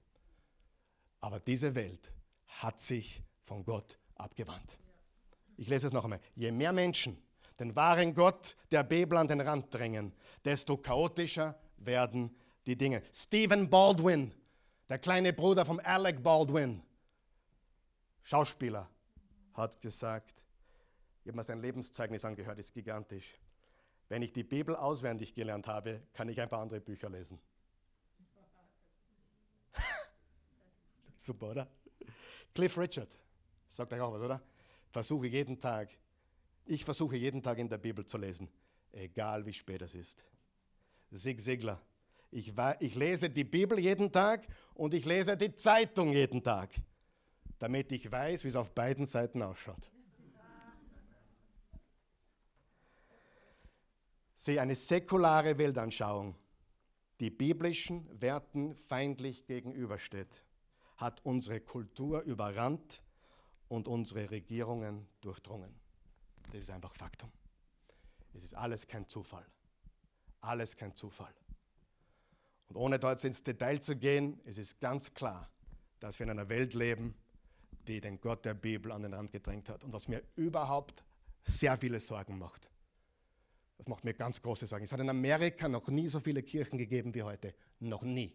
Aber diese Welt hat sich von Gott abgewandt. Ich lese es noch einmal. Je mehr Menschen den wahren Gott der Bibel an den Rand drängen, desto chaotischer werden die Dinge. Stephen Baldwin, der kleine Bruder von Alec Baldwin, Schauspieler, hat gesagt, ich habe mir sein Lebenszeugnis angehört, ist gigantisch. Wenn ich die Bibel auswendig gelernt habe, kann ich ein paar andere Bücher lesen. Super, oder? Cliff Richard, sagt euch auch was, oder? Versuche jeden Tag, ich versuche jeden Tag in der Bibel zu lesen, egal wie spät es ist. Zig Ziglar, ich, ich lese die Bibel jeden Tag und ich lese die Zeitung jeden Tag damit ich weiß, wie es auf beiden Seiten ausschaut. Sehe eine säkulare Weltanschauung, die biblischen Werten feindlich gegenübersteht, hat unsere Kultur überrannt und unsere Regierungen durchdrungen. Das ist einfach Faktum. Es ist alles kein Zufall. Alles kein Zufall. Und ohne dort ins Detail zu gehen, es ist ganz klar, dass wir in einer Welt leben, die den Gott der Bibel an den Rand gedrängt hat und was mir überhaupt sehr viele Sorgen macht. Das macht mir ganz große Sorgen. Es hat in Amerika noch nie so viele Kirchen gegeben wie heute. Noch nie.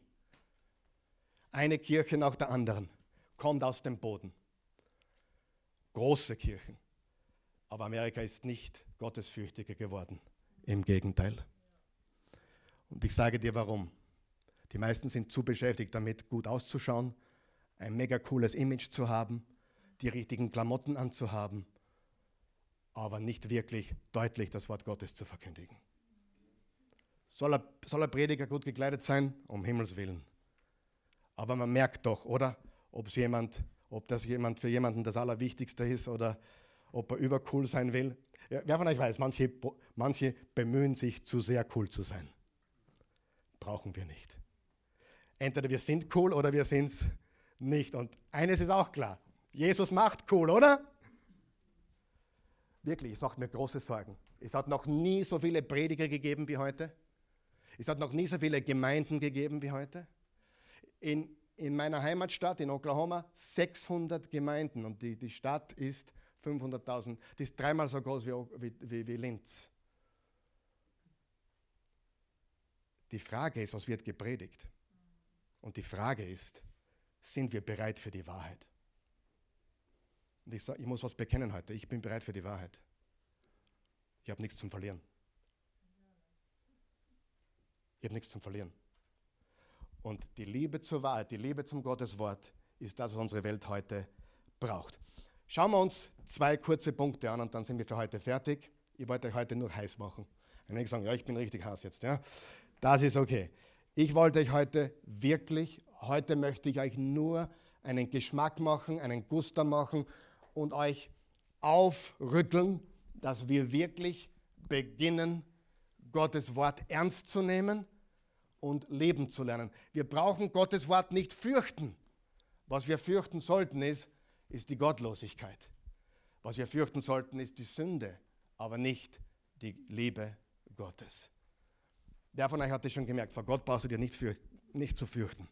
Eine Kirche nach der anderen kommt aus dem Boden. Große Kirchen. Aber Amerika ist nicht gottesfürchtiger geworden. Im Gegenteil. Und ich sage dir warum. Die meisten sind zu beschäftigt damit, gut auszuschauen, ein mega cooles Image zu haben, die richtigen Klamotten anzuhaben, aber nicht wirklich deutlich das Wort Gottes zu verkündigen. Soll er, soll er Prediger gut gekleidet sein? Um Himmels Willen. Aber man merkt doch, oder? Ob, jemand, ob das jemand für jemanden das Allerwichtigste ist oder ob er übercool sein will. Ja, wer von euch weiß, manche, manche bemühen sich zu sehr cool zu sein. Brauchen wir nicht. Entweder wir sind cool oder wir sind es nicht. Und eines ist auch klar, Jesus macht cool, oder? Wirklich, es macht mir große Sorgen. Es hat noch nie so viele Prediger gegeben wie heute. Es hat noch nie so viele Gemeinden gegeben wie heute. In, in meiner Heimatstadt in Oklahoma 600 Gemeinden und die, die Stadt ist 500.000. Die ist dreimal so groß wie, wie, wie Linz. Die Frage ist, was wird gepredigt? Und die Frage ist, sind wir bereit für die Wahrheit? Und ich, sag, ich muss was bekennen heute. Ich bin bereit für die Wahrheit. Ich habe nichts zum Verlieren. Ich habe nichts zum Verlieren. Und die Liebe zur Wahrheit, die Liebe zum Gotteswort ist das, was unsere Welt heute braucht. Schauen wir uns zwei kurze Punkte an und dann sind wir für heute fertig. Ich wollte euch heute nur heiß machen. Ich sagen, ja, ich bin richtig heiß jetzt. Ja. Das ist okay. Ich wollte euch heute wirklich, heute möchte ich euch nur einen Geschmack machen, einen Guster machen und euch aufrütteln, dass wir wirklich beginnen, Gottes Wort ernst zu nehmen und leben zu lernen. Wir brauchen Gottes Wort nicht fürchten. Was wir fürchten sollten, ist, ist die Gottlosigkeit. Was wir fürchten sollten, ist die Sünde, aber nicht die Liebe Gottes. Wer von euch hat das schon gemerkt? Vor Gott brauchst du dir nicht, für, nicht zu fürchten.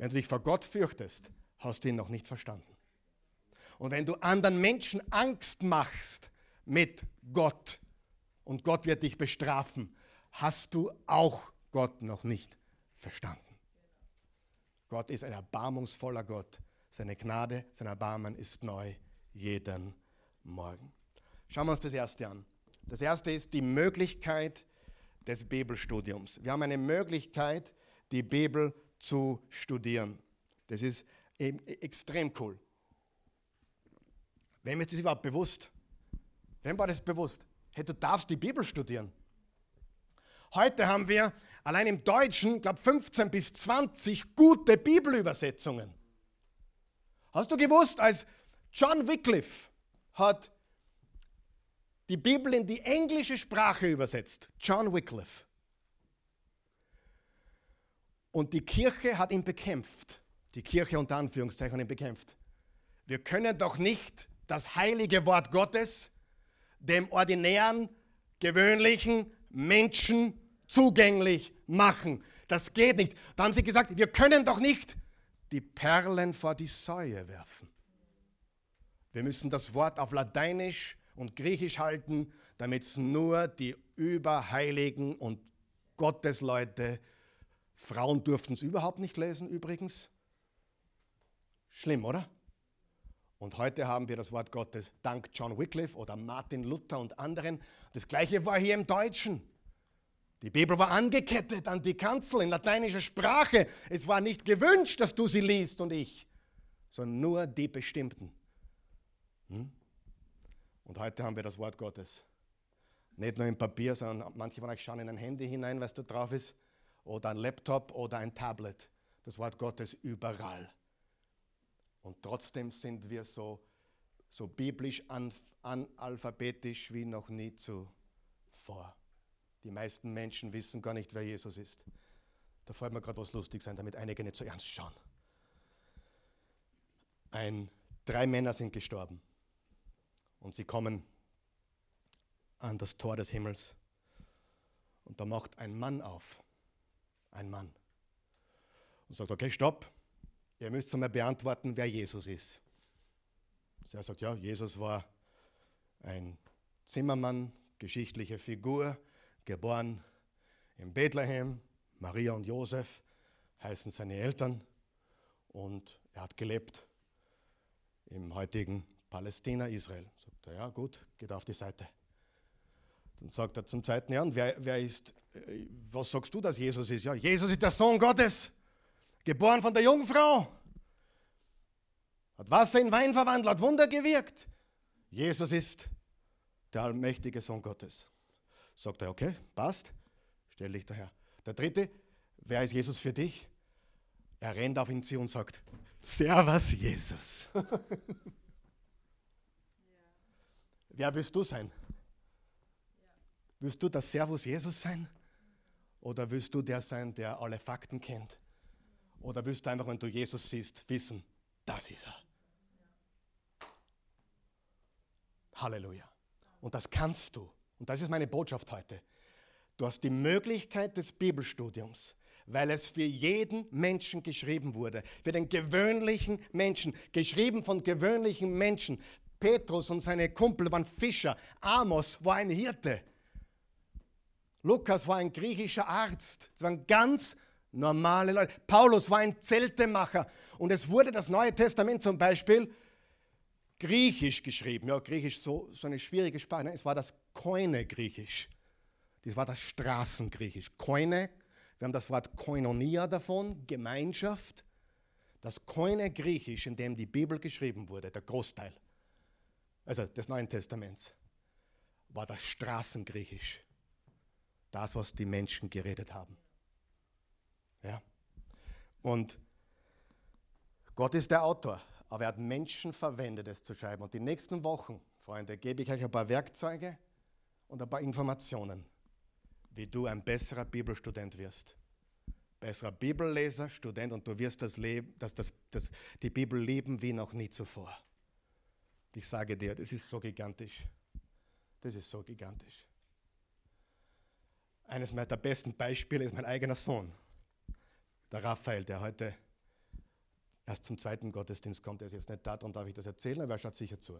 Wenn du dich vor Gott fürchtest, hast du ihn noch nicht verstanden. Und wenn du anderen Menschen Angst machst mit Gott und Gott wird dich bestrafen, hast du auch Gott noch nicht verstanden. Gott ist ein erbarmungsvoller Gott. Seine Gnade, sein Erbarmen ist neu jeden Morgen. Schauen wir uns das erste an. Das erste ist die Möglichkeit des Bibelstudiums. Wir haben eine Möglichkeit, die Bibel zu studieren. Das ist extrem cool. Wem ist das überhaupt bewusst? Wem war das bewusst? Hey, du darfst die Bibel studieren. Heute haben wir allein im Deutschen, glaube 15 bis 20 gute Bibelübersetzungen. Hast du gewusst, als John Wycliffe hat die Bibel in die englische Sprache übersetzt. John Wycliffe. Und die Kirche hat ihn bekämpft. Die Kirche unter Anführungszeichen hat ihn bekämpft. Wir können doch nicht das heilige Wort Gottes dem ordinären, gewöhnlichen Menschen zugänglich machen. Das geht nicht. Da haben sie gesagt, wir können doch nicht die Perlen vor die Säue werfen. Wir müssen das Wort auf Lateinisch und Griechisch halten, damit es nur die Überheiligen und Gottesleute, Frauen durften es überhaupt nicht lesen übrigens. Schlimm, oder? Und heute haben wir das Wort Gottes dank John Wycliffe oder Martin Luther und anderen. Das gleiche war hier im Deutschen. Die Bibel war angekettet an die Kanzel in lateinischer Sprache. Es war nicht gewünscht, dass du sie liest und ich, sondern nur die Bestimmten. Hm? Und heute haben wir das Wort Gottes. Nicht nur im Papier, sondern manche von euch schauen in ein Handy hinein, was da drauf ist, oder ein Laptop oder ein Tablet. Das Wort Gottes überall. Und trotzdem sind wir so, so biblisch analphabetisch wie noch nie zuvor. Die meisten Menschen wissen gar nicht, wer Jesus ist. Da fällt mir gerade was lustig sein, damit einige nicht so ernst schauen. ein, drei Männer sind gestorben und sie kommen an das Tor des Himmels und da macht ein Mann auf, ein Mann, und sagt, okay, stopp, ihr müsst mir beantworten, wer Jesus ist. Also er sagt, ja, Jesus war ein Zimmermann, geschichtliche Figur, geboren in Bethlehem, Maria und Josef heißen seine Eltern und er hat gelebt im heutigen Palästina, Israel. Sagt er, ja gut, geht auf die Seite. Dann sagt er zum zweiten Jahr, wer, wer ist, äh, was sagst du, dass Jesus ist? Ja, Jesus ist der Sohn Gottes, geboren von der Jungfrau, hat Wasser in Wein verwandelt, hat Wunder gewirkt. Jesus ist der allmächtige Sohn Gottes. Sagt er, okay, passt, stell dich daher. Der dritte, wer ist Jesus für dich? Er rennt auf ihn zu und sagt, Servus Jesus. ja. Wer willst du sein? Willst du der Servus Jesus sein? Oder willst du der sein, der alle Fakten kennt? Oder willst du einfach, wenn du Jesus siehst, wissen, das ist er? Halleluja. Und das kannst du. Und das ist meine Botschaft heute. Du hast die Möglichkeit des Bibelstudiums, weil es für jeden Menschen geschrieben wurde, für den gewöhnlichen Menschen, geschrieben von gewöhnlichen Menschen. Petrus und seine Kumpel waren Fischer, Amos war ein Hirte, Lukas war ein griechischer Arzt. Das waren ganz normale Leute. Paulus war ein Zeltemacher und es wurde das Neue Testament zum Beispiel Griechisch geschrieben. Ja, Griechisch so, so eine schwierige Sprache. Ne? Es war das Koine-Griechisch. Das war das Straßengriechisch. Koine, wir haben das Wort Koinonia davon, Gemeinschaft. Das Koine-Griechisch, in dem die Bibel geschrieben wurde, der Großteil, also des Neuen Testaments, war das Straßengriechisch. Das, was die Menschen geredet haben. Ja. Und Gott ist der Autor. Aber er hat Menschen verwendet, es zu schreiben. Und die nächsten Wochen, Freunde, gebe ich euch ein paar Werkzeuge und ein paar Informationen, wie du ein besserer Bibelstudent wirst. Besserer Bibelleser, Student und du wirst das, Leben, das, das, das, die Bibel lieben wie noch nie zuvor. Ich sage dir, das ist so gigantisch. Das ist so gigantisch. Eines meiner besten Beispiele ist mein eigener Sohn, der Raphael, der heute erst zum zweiten Gottesdienst kommt. Er ist jetzt nicht da, darum darf ich das erzählen, aber er schaut sicher zu.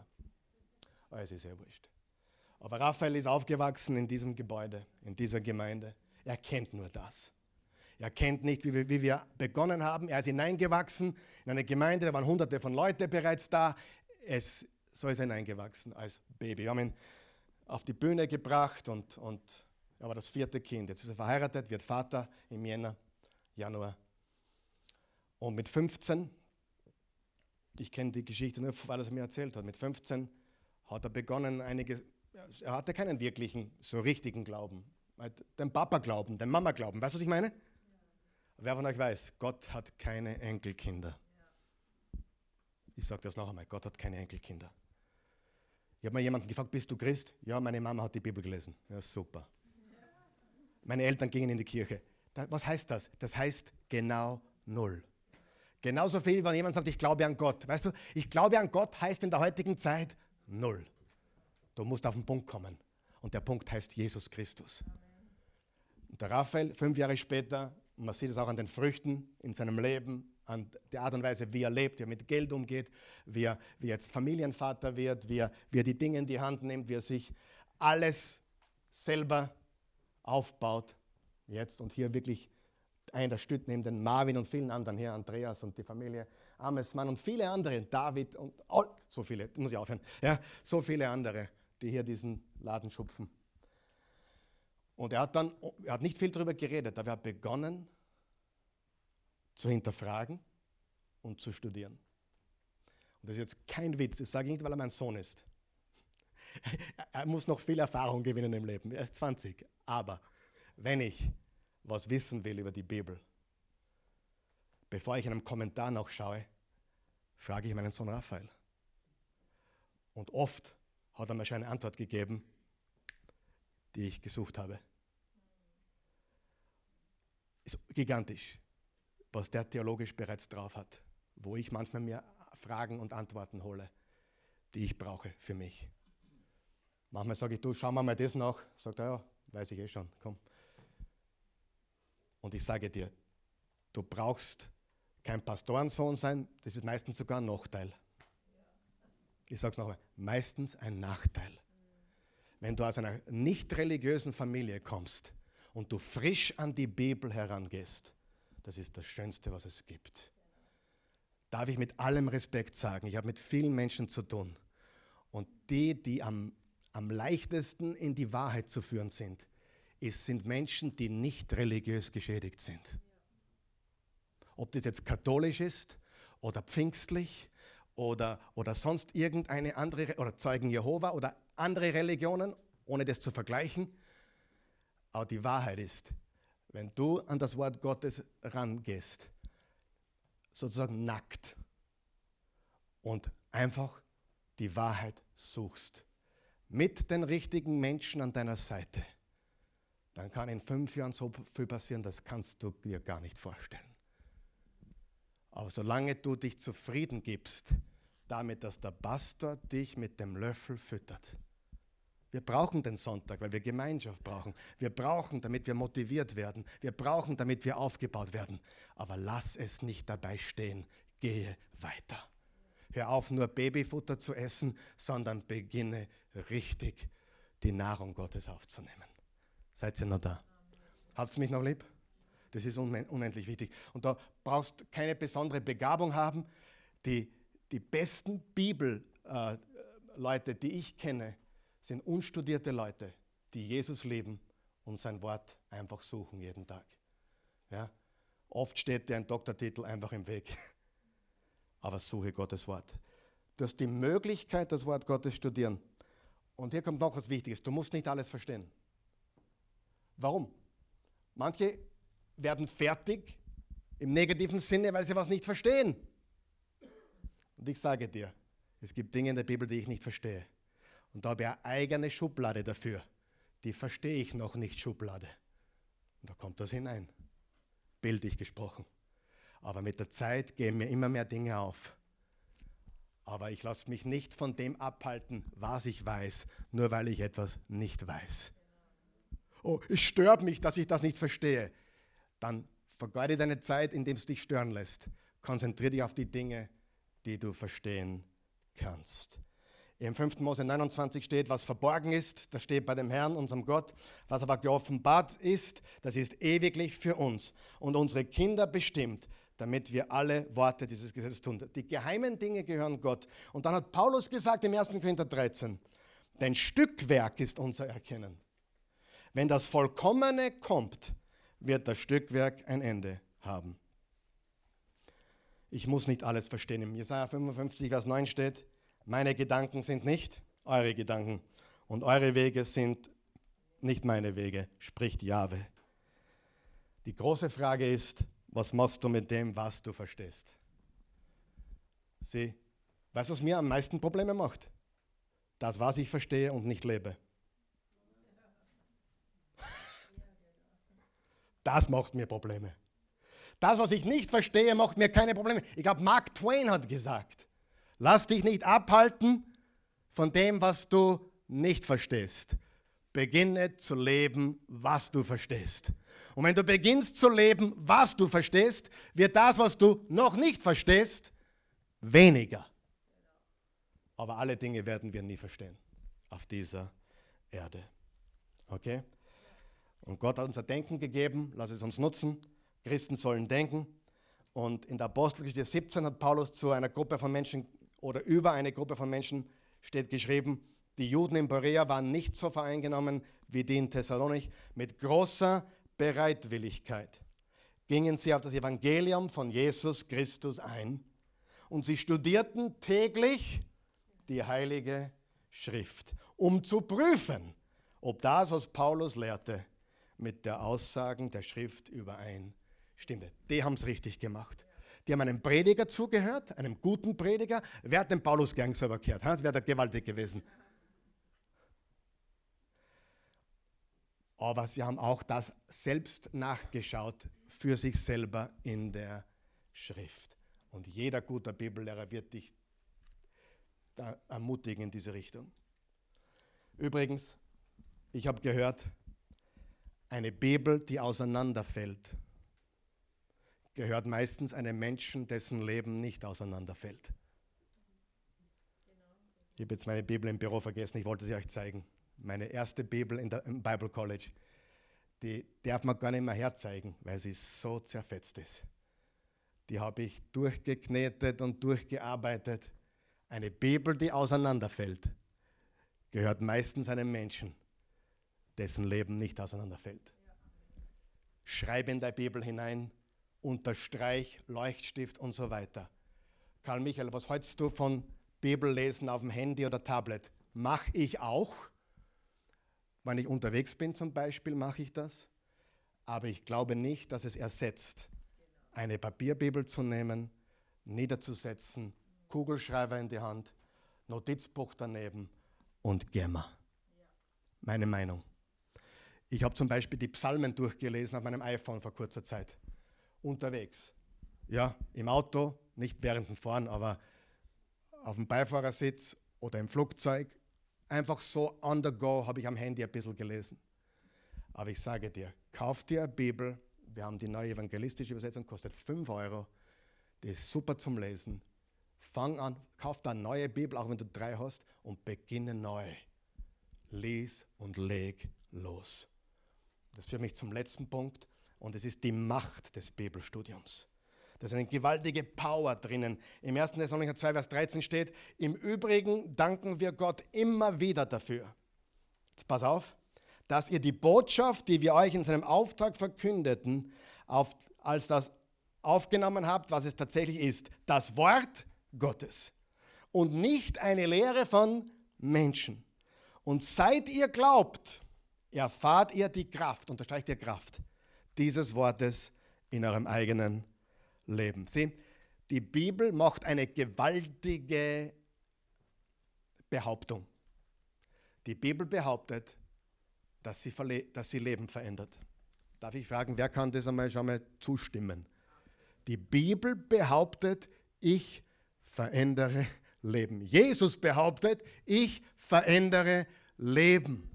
Aber es ist sehr wurscht. Aber Raphael ist aufgewachsen in diesem Gebäude, in dieser Gemeinde. Er kennt nur das. Er kennt nicht, wie wir, wie wir begonnen haben. Er ist hineingewachsen in eine Gemeinde, da waren hunderte von Leuten bereits da. Es, so ist er hineingewachsen als Baby. Wir haben ihn auf die Bühne gebracht und, und er war das vierte Kind. Jetzt ist er verheiratet, wird Vater im Jänner, Januar. Und mit 15 ich kenne die Geschichte nur, weil er es mir erzählt hat. Mit 15 hat er begonnen, einige, er hatte keinen wirklichen, so richtigen Glauben. Den Papa-Glauben, den Mama-Glauben. Weißt du, was ich meine? Ja. Wer von euch weiß, Gott hat keine Enkelkinder. Ja. Ich sage das noch einmal, Gott hat keine Enkelkinder. Ich habe mal jemanden gefragt, bist du Christ? Ja, meine Mama hat die Bibel gelesen. Ja, super. Meine Eltern gingen in die Kirche. Was heißt das? Das heißt genau null. Genauso viel, wenn jemand sagt, ich glaube an Gott. Weißt du, ich glaube an Gott heißt in der heutigen Zeit null. Du musst auf den Punkt kommen. Und der Punkt heißt Jesus Christus. Und der Raphael, fünf Jahre später, man sieht es auch an den Früchten in seinem Leben, an der Art und Weise, wie er lebt, wie er mit Geld umgeht, wie er, wie er jetzt Familienvater wird, wie er, wie er die Dinge in die Hand nimmt, wie er sich alles selber aufbaut. Jetzt und hier wirklich einer stützt neben den Marvin und vielen anderen hier, Andreas und die Familie Amesmann und viele andere, David und oh, so viele, muss ich aufhören, ja, so viele andere, die hier diesen Laden schupfen. Und er hat dann, er hat nicht viel darüber geredet, aber er hat begonnen zu hinterfragen und zu studieren. Und das ist jetzt kein Witz, das sage ich nicht, weil er mein Sohn ist. Er muss noch viel Erfahrung gewinnen im Leben, er ist 20. Aber wenn ich was wissen will über die Bibel, bevor ich einem Kommentar nachschaue, frage ich meinen Sohn Raphael. Und oft hat er mir schon eine Antwort gegeben, die ich gesucht habe. Ist gigantisch, was der theologisch bereits drauf hat, wo ich manchmal mir Fragen und Antworten hole, die ich brauche für mich. Manchmal sage ich, du, schau mal das nach. Sagt er, ja, weiß ich eh schon, komm. Und ich sage dir, du brauchst kein Pastorensohn sein, das ist meistens sogar ein Nachteil. Ich sage es nochmal, meistens ein Nachteil. Wenn du aus einer nicht religiösen Familie kommst und du frisch an die Bibel herangehst, das ist das Schönste, was es gibt. Darf ich mit allem Respekt sagen, ich habe mit vielen Menschen zu tun. Und die, die am, am leichtesten in die Wahrheit zu führen sind, ist, sind Menschen, die nicht religiös geschädigt sind. Ob das jetzt katholisch ist oder pfingstlich oder, oder sonst irgendeine andere, oder Zeugen Jehova oder andere Religionen, ohne das zu vergleichen. Aber die Wahrheit ist, wenn du an das Wort Gottes rangehst, sozusagen nackt und einfach die Wahrheit suchst, mit den richtigen Menschen an deiner Seite, dann kann in fünf Jahren so viel passieren, das kannst du dir gar nicht vorstellen. Aber solange du dich zufrieden gibst damit, dass der Pastor dich mit dem Löffel füttert, wir brauchen den Sonntag, weil wir Gemeinschaft brauchen. Wir brauchen, damit wir motiviert werden. Wir brauchen, damit wir aufgebaut werden. Aber lass es nicht dabei stehen. Gehe weiter. Hör auf, nur Babyfutter zu essen, sondern beginne richtig die Nahrung Gottes aufzunehmen. Seid ihr noch da? Habt ihr mich noch lieb? Das ist unendlich wichtig. Und da brauchst du keine besondere Begabung haben. Die, die besten Bibelleute, äh, die ich kenne, sind unstudierte Leute, die Jesus lieben und sein Wort einfach suchen jeden Tag. Ja? Oft steht dir ein Doktortitel einfach im Weg. Aber suche Gottes Wort. Du hast die Möglichkeit, das Wort Gottes studieren. Und hier kommt noch was Wichtiges. Du musst nicht alles verstehen. Warum? Manche werden fertig im negativen Sinne, weil sie was nicht verstehen. Und ich sage dir, es gibt Dinge in der Bibel, die ich nicht verstehe. Und da habe ich eine eigene Schublade dafür. Die verstehe ich noch nicht, Schublade. Und da kommt das hinein. Bildlich gesprochen. Aber mit der Zeit gehen mir immer mehr Dinge auf. Aber ich lasse mich nicht von dem abhalten, was ich weiß, nur weil ich etwas nicht weiß oh, es stört mich, dass ich das nicht verstehe, dann vergeude deine Zeit, indem es dich stören lässt. Konzentriere dich auf die Dinge, die du verstehen kannst. Im 5. Mose 29 steht, was verborgen ist, das steht bei dem Herrn, unserem Gott. Was aber geoffenbart ist, das ist ewiglich für uns und unsere Kinder bestimmt, damit wir alle Worte dieses Gesetzes tun. Die geheimen Dinge gehören Gott. Und dann hat Paulus gesagt im 1. Korinther 13, dein Stückwerk ist unser Erkennen. Wenn das Vollkommene kommt, wird das Stückwerk ein Ende haben. Ich muss nicht alles verstehen. Im Jesaja 55, Vers 9 steht: Meine Gedanken sind nicht eure Gedanken und eure Wege sind nicht meine Wege, spricht Jahwe. Die große Frage ist: Was machst du mit dem, was du verstehst? Sieh, weißt du, was mir am meisten Probleme macht? Das, was ich verstehe und nicht lebe. Das macht mir Probleme. Das, was ich nicht verstehe, macht mir keine Probleme. Ich glaube, Mark Twain hat gesagt, lass dich nicht abhalten von dem, was du nicht verstehst. Beginne zu leben, was du verstehst. Und wenn du beginnst zu leben, was du verstehst, wird das, was du noch nicht verstehst, weniger. Aber alle Dinge werden wir nie verstehen auf dieser Erde. Okay? Und Gott hat uns ein Denken gegeben, lass es uns nutzen. Christen sollen denken. Und in der Apostelgeschichte 17 hat Paulus zu einer Gruppe von Menschen oder über eine Gruppe von Menschen steht geschrieben, die Juden in Berea waren nicht so vereingenommen wie die in Thessalonich. Mit großer Bereitwilligkeit gingen sie auf das Evangelium von Jesus Christus ein und sie studierten täglich die heilige Schrift, um zu prüfen, ob das, was Paulus lehrte, mit der Aussagen der Schrift übereinstimmte. Die haben es richtig gemacht. Die haben einem Prediger zugehört, einem guten Prediger. Wer hat den Paulus gern selber gehört? Das wäre gewaltig gewesen. Aber sie haben auch das selbst nachgeschaut für sich selber in der Schrift. Und jeder guter Bibellehrer wird dich ermutigen in diese Richtung. Übrigens, ich habe gehört, eine Bibel, die auseinanderfällt, gehört meistens einem Menschen, dessen Leben nicht auseinanderfällt. Ich habe jetzt meine Bibel im Büro vergessen, ich wollte sie euch zeigen. Meine erste Bibel in der, im Bible College, die darf man gar nicht mehr herzeigen, weil sie so zerfetzt ist. Die habe ich durchgeknetet und durchgearbeitet. Eine Bibel, die auseinanderfällt, gehört meistens einem Menschen, dessen Leben nicht auseinanderfällt. Schreibe in der Bibel hinein, unterstreich, Leuchtstift und so weiter. Karl Michael, was hältst du von Bibellesen auf dem Handy oder Tablet? Mache ich auch. Wenn ich unterwegs bin zum Beispiel, mache ich das. Aber ich glaube nicht, dass es ersetzt, eine Papierbibel zu nehmen, niederzusetzen, Kugelschreiber in die Hand, Notizbuch daneben und Gemma. Meine Meinung. Ich habe zum Beispiel die Psalmen durchgelesen auf meinem iPhone vor kurzer Zeit. Unterwegs. Ja, im Auto, nicht während dem Fahren, aber auf dem Beifahrersitz oder im Flugzeug. Einfach so on the go habe ich am Handy ein bisschen gelesen. Aber ich sage dir, kauf dir eine Bibel. Wir haben die neue evangelistische Übersetzung, kostet 5 Euro. Die ist super zum Lesen. Fang an, kauf eine neue Bibel, auch wenn du drei hast, und beginne neu. Lies und leg los. Das führt mich zum letzten Punkt und es ist die Macht des Bibelstudiums. Da ist eine gewaltige Power drinnen. Im 1. Thessalonicher 2, Vers 13 steht, im Übrigen danken wir Gott immer wieder dafür. Jetzt pass auf, dass ihr die Botschaft, die wir euch in seinem Auftrag verkündeten, auf, als das aufgenommen habt, was es tatsächlich ist. Das Wort Gottes. Und nicht eine Lehre von Menschen. Und seit ihr glaubt, erfahrt ihr die Kraft, unterstreicht ihr Kraft dieses Wortes in eurem eigenen Leben. Sieh, die Bibel macht eine gewaltige Behauptung. Die Bibel behauptet, dass sie, dass sie Leben verändert. Darf ich fragen, wer kann das einmal schon mal zustimmen? Die Bibel behauptet, ich verändere Leben. Jesus behauptet, ich verändere Leben.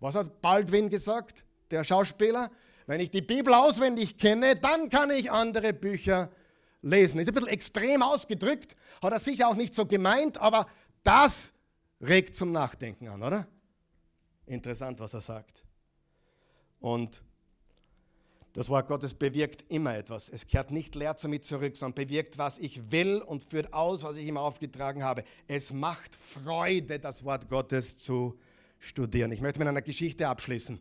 Was hat Baldwin gesagt, der Schauspieler? Wenn ich die Bibel auswendig kenne, dann kann ich andere Bücher lesen. Ist ein bisschen extrem ausgedrückt, hat er sicher auch nicht so gemeint, aber das regt zum Nachdenken an, oder? Interessant, was er sagt. Und das Wort Gottes bewirkt immer etwas. Es kehrt nicht leer zu mir zurück, sondern bewirkt, was ich will und führt aus, was ich ihm aufgetragen habe. Es macht Freude, das Wort Gottes zu studieren. Ich möchte mit einer Geschichte abschließen.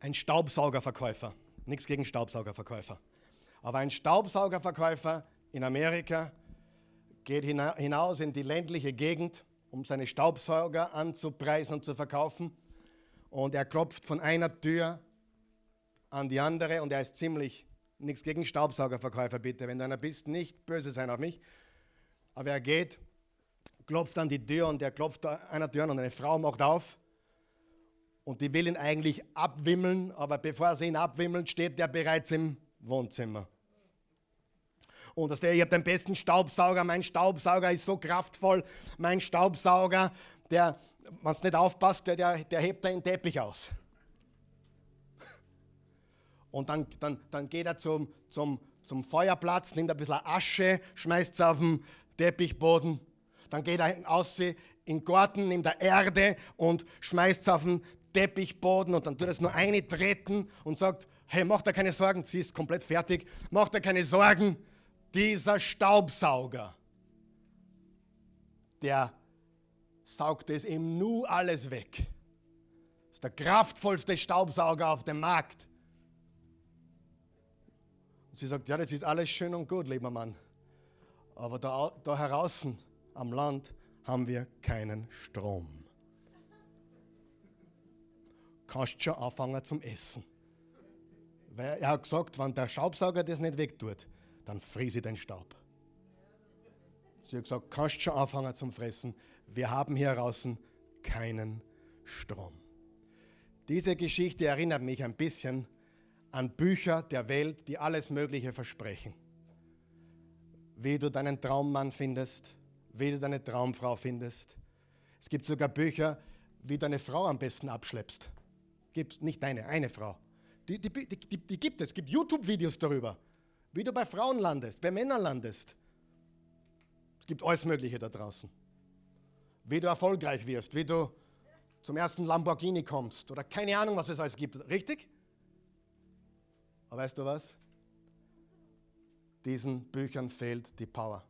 Ein Staubsaugerverkäufer, nichts gegen Staubsaugerverkäufer, aber ein Staubsaugerverkäufer in Amerika geht hinaus in die ländliche Gegend, um seine Staubsauger anzupreisen und zu verkaufen. Und er klopft von einer Tür an die andere und er ist ziemlich, nichts gegen Staubsaugerverkäufer bitte, wenn du einer bist, nicht böse sein auf mich. Aber er geht klopft an die Tür und er klopft an einer Tür und eine Frau macht auf und die will ihn eigentlich abwimmeln, aber bevor sie ihn abwimmeln, steht der bereits im Wohnzimmer. Und der, ich habe den besten Staubsauger, mein Staubsauger ist so kraftvoll, mein Staubsauger, der, wenn es nicht aufpasst, der, der, der hebt den Teppich aus. Und dann, dann, dann geht er zum, zum, zum Feuerplatz, nimmt ein bisschen Asche, schmeißt es auf den Teppichboden dann geht er aus in den Garten, nimmt er Erde und schmeißt es auf den Teppichboden und dann tut es nur eine treten und sagt, hey, mach dir keine Sorgen, sie ist komplett fertig, mach dir keine Sorgen, dieser Staubsauger, der saugt es im Nu alles weg. Ist der kraftvollste Staubsauger auf dem Markt. Und sie sagt, ja, das ist alles schön und gut, lieber Mann. Aber da, da draußen am Land haben wir keinen Strom. Kannst schon anfangen zum Essen. Weil er hat gesagt, wenn der Staubsauger das nicht wegtut, dann friese ich den Staub. Sie hat gesagt, kannst schon anfangen zum Fressen. Wir haben hier draußen keinen Strom. Diese Geschichte erinnert mich ein bisschen an Bücher der Welt, die alles Mögliche versprechen. Wie du deinen Traummann findest, wie du deine Traumfrau findest. Es gibt sogar Bücher, wie du eine Frau am besten abschleppst. Gibt nicht deine, eine Frau. Die, die, die, die gibt es. Es gibt YouTube-Videos darüber, wie du bei Frauen landest, bei Männern landest. Es gibt alles Mögliche da draußen. Wie du erfolgreich wirst, wie du zum ersten Lamborghini kommst oder keine Ahnung, was es alles gibt. Richtig? Aber weißt du was? Diesen Büchern fehlt die Power.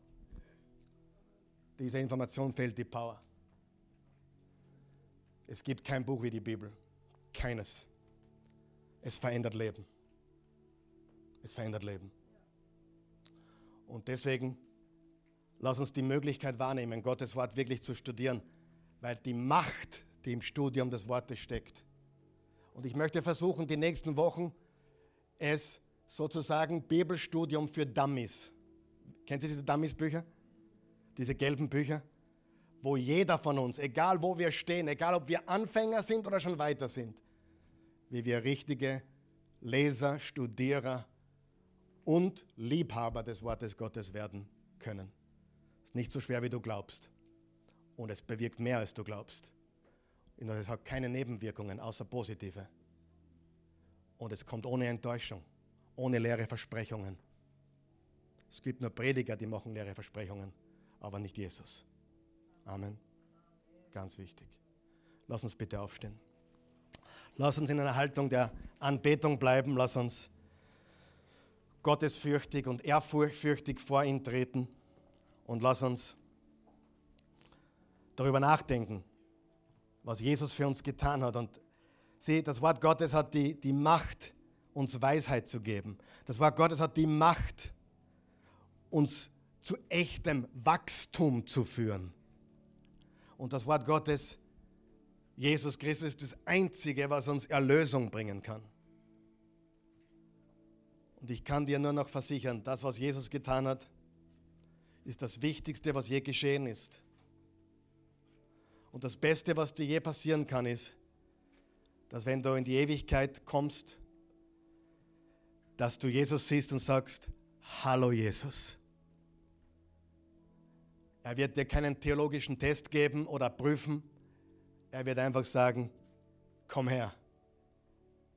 Dieser Information fehlt die Power. Es gibt kein Buch wie die Bibel. Keines. Es verändert Leben. Es verändert Leben. Und deswegen lass uns die Möglichkeit wahrnehmen, Gottes Wort wirklich zu studieren, weil die Macht, die im Studium des Wortes steckt. Und ich möchte versuchen, die nächsten Wochen es sozusagen Bibelstudium für Dummies. Kennen Sie diese Dummies-Bücher? Diese gelben Bücher? Wo jeder von uns, egal wo wir stehen, egal ob wir Anfänger sind oder schon weiter sind, wie wir richtige Leser, Studierer und Liebhaber des Wortes Gottes werden können. Es ist nicht so schwer, wie du glaubst. Und es bewirkt mehr, als du glaubst. Und es hat keine Nebenwirkungen, außer positive. Und es kommt ohne Enttäuschung, ohne leere Versprechungen. Es gibt nur Prediger, die machen leere Versprechungen, aber nicht Jesus. Amen. Ganz wichtig. Lass uns bitte aufstehen. Lass uns in einer Haltung der Anbetung bleiben. Lass uns gottesfürchtig und ehrfurchtig vor ihn treten. Und lass uns darüber nachdenken, was Jesus für uns getan hat. Und Sieh, das Wort Gottes hat die, die Macht, uns Weisheit zu geben. Das Wort Gottes hat die Macht, uns zu echtem Wachstum zu führen. Und das Wort Gottes, Jesus Christus, ist das Einzige, was uns Erlösung bringen kann. Und ich kann dir nur noch versichern, das, was Jesus getan hat, ist das Wichtigste, was je geschehen ist. Und das Beste, was dir je passieren kann, ist, dass wenn du in die Ewigkeit kommst, dass du Jesus siehst und sagst, hallo Jesus. Er wird dir keinen theologischen Test geben oder prüfen. Er wird einfach sagen, komm her,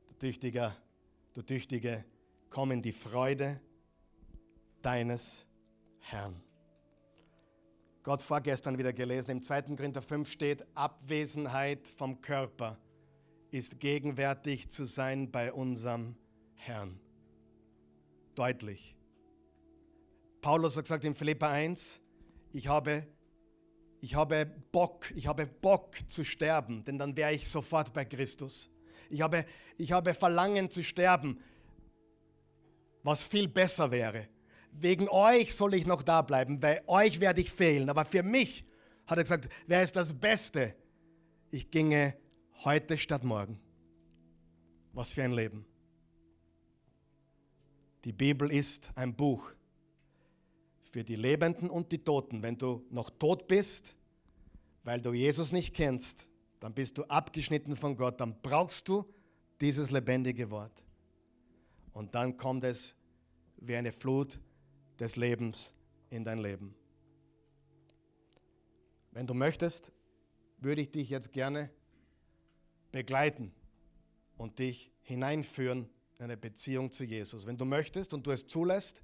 du Tüchtiger, du Tüchtige, komm in die Freude deines Herrn. Gott vorgestern wieder gelesen, im 2. Korinther 5 steht Abwesenheit vom Körper ist gegenwärtig zu sein bei unserem Herrn. Deutlich. Paulus hat gesagt in Philippa 1, ich habe, ich habe Bock, ich habe Bock zu sterben, denn dann wäre ich sofort bei Christus. Ich habe, ich habe Verlangen zu sterben, was viel besser wäre. Wegen euch soll ich noch da bleiben, bei euch werde ich fehlen. Aber für mich, hat er gesagt, wäre es das Beste, ich ginge Heute statt morgen. Was für ein Leben. Die Bibel ist ein Buch für die Lebenden und die Toten. Wenn du noch tot bist, weil du Jesus nicht kennst, dann bist du abgeschnitten von Gott, dann brauchst du dieses lebendige Wort. Und dann kommt es wie eine Flut des Lebens in dein Leben. Wenn du möchtest, würde ich dich jetzt gerne begleiten und dich hineinführen in eine Beziehung zu Jesus. Wenn du möchtest und du es zulässt,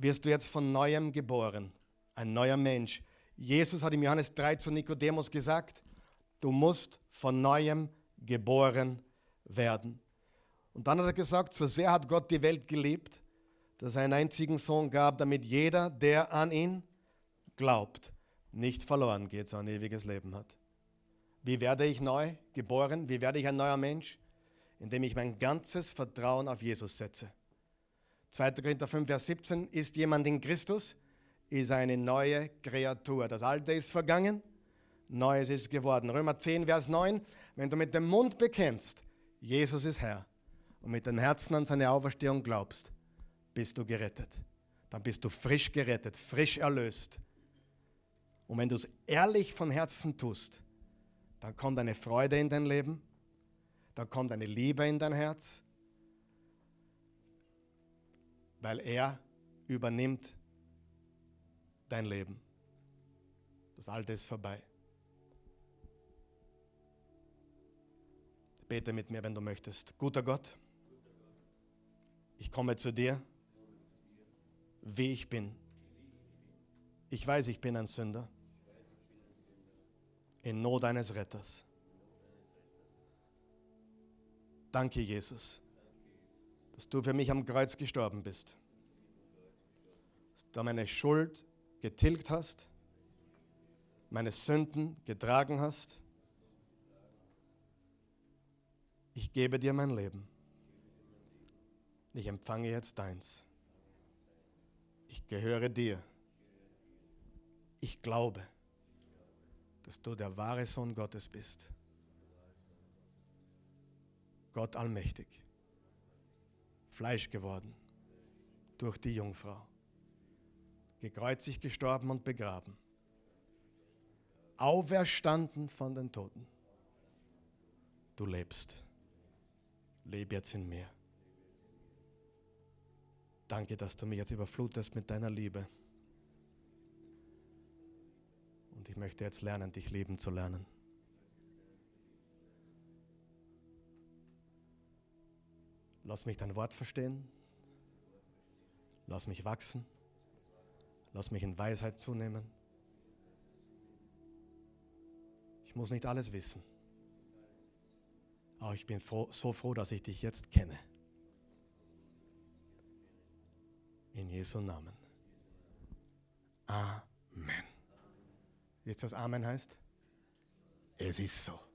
wirst du jetzt von neuem geboren, ein neuer Mensch. Jesus hat im Johannes 3 zu Nikodemus gesagt, du musst von neuem geboren werden. Und dann hat er gesagt, so sehr hat Gott die Welt geliebt, dass er einen einzigen Sohn gab, damit jeder, der an ihn glaubt, nicht verloren geht, sondern ewiges Leben hat. Wie werde ich neu geboren? Wie werde ich ein neuer Mensch? Indem ich mein ganzes Vertrauen auf Jesus setze. 2. Korinther 5, Vers 17, ist jemand in Christus, ist eine neue Kreatur. Das Alte ist vergangen, Neues ist geworden. Römer 10, Vers 9, wenn du mit dem Mund bekennst, Jesus ist Herr, und mit dem Herzen an seine Auferstehung glaubst, bist du gerettet. Dann bist du frisch gerettet, frisch erlöst. Und wenn du es ehrlich von Herzen tust, dann kommt eine Freude in dein Leben, Da kommt eine Liebe in dein Herz, weil er übernimmt dein Leben. Das Alte ist vorbei. Bete mit mir, wenn du möchtest. Guter Gott, ich komme zu dir, wie ich bin. Ich weiß, ich bin ein Sünder in Not eines Retters. Danke, Jesus, dass du für mich am Kreuz gestorben bist, dass du meine Schuld getilgt hast, meine Sünden getragen hast. Ich gebe dir mein Leben. Ich empfange jetzt deins. Ich gehöre dir. Ich glaube, dass du der wahre Sohn Gottes bist. Gott allmächtig. Fleisch geworden durch die Jungfrau. Gekreuzigt, gestorben und begraben. Auferstanden von den Toten. Du lebst. Leb jetzt in mir. Danke, dass du mich jetzt überflutest mit deiner Liebe. Und ich möchte jetzt lernen, dich lieben zu lernen. Lass mich dein Wort verstehen. Lass mich wachsen. Lass mich in Weisheit zunehmen. Ich muss nicht alles wissen. Aber ich bin froh, so froh, dass ich dich jetzt kenne. In Jesu Namen. Amen. Jetzt was Amen heißt? Es ist so.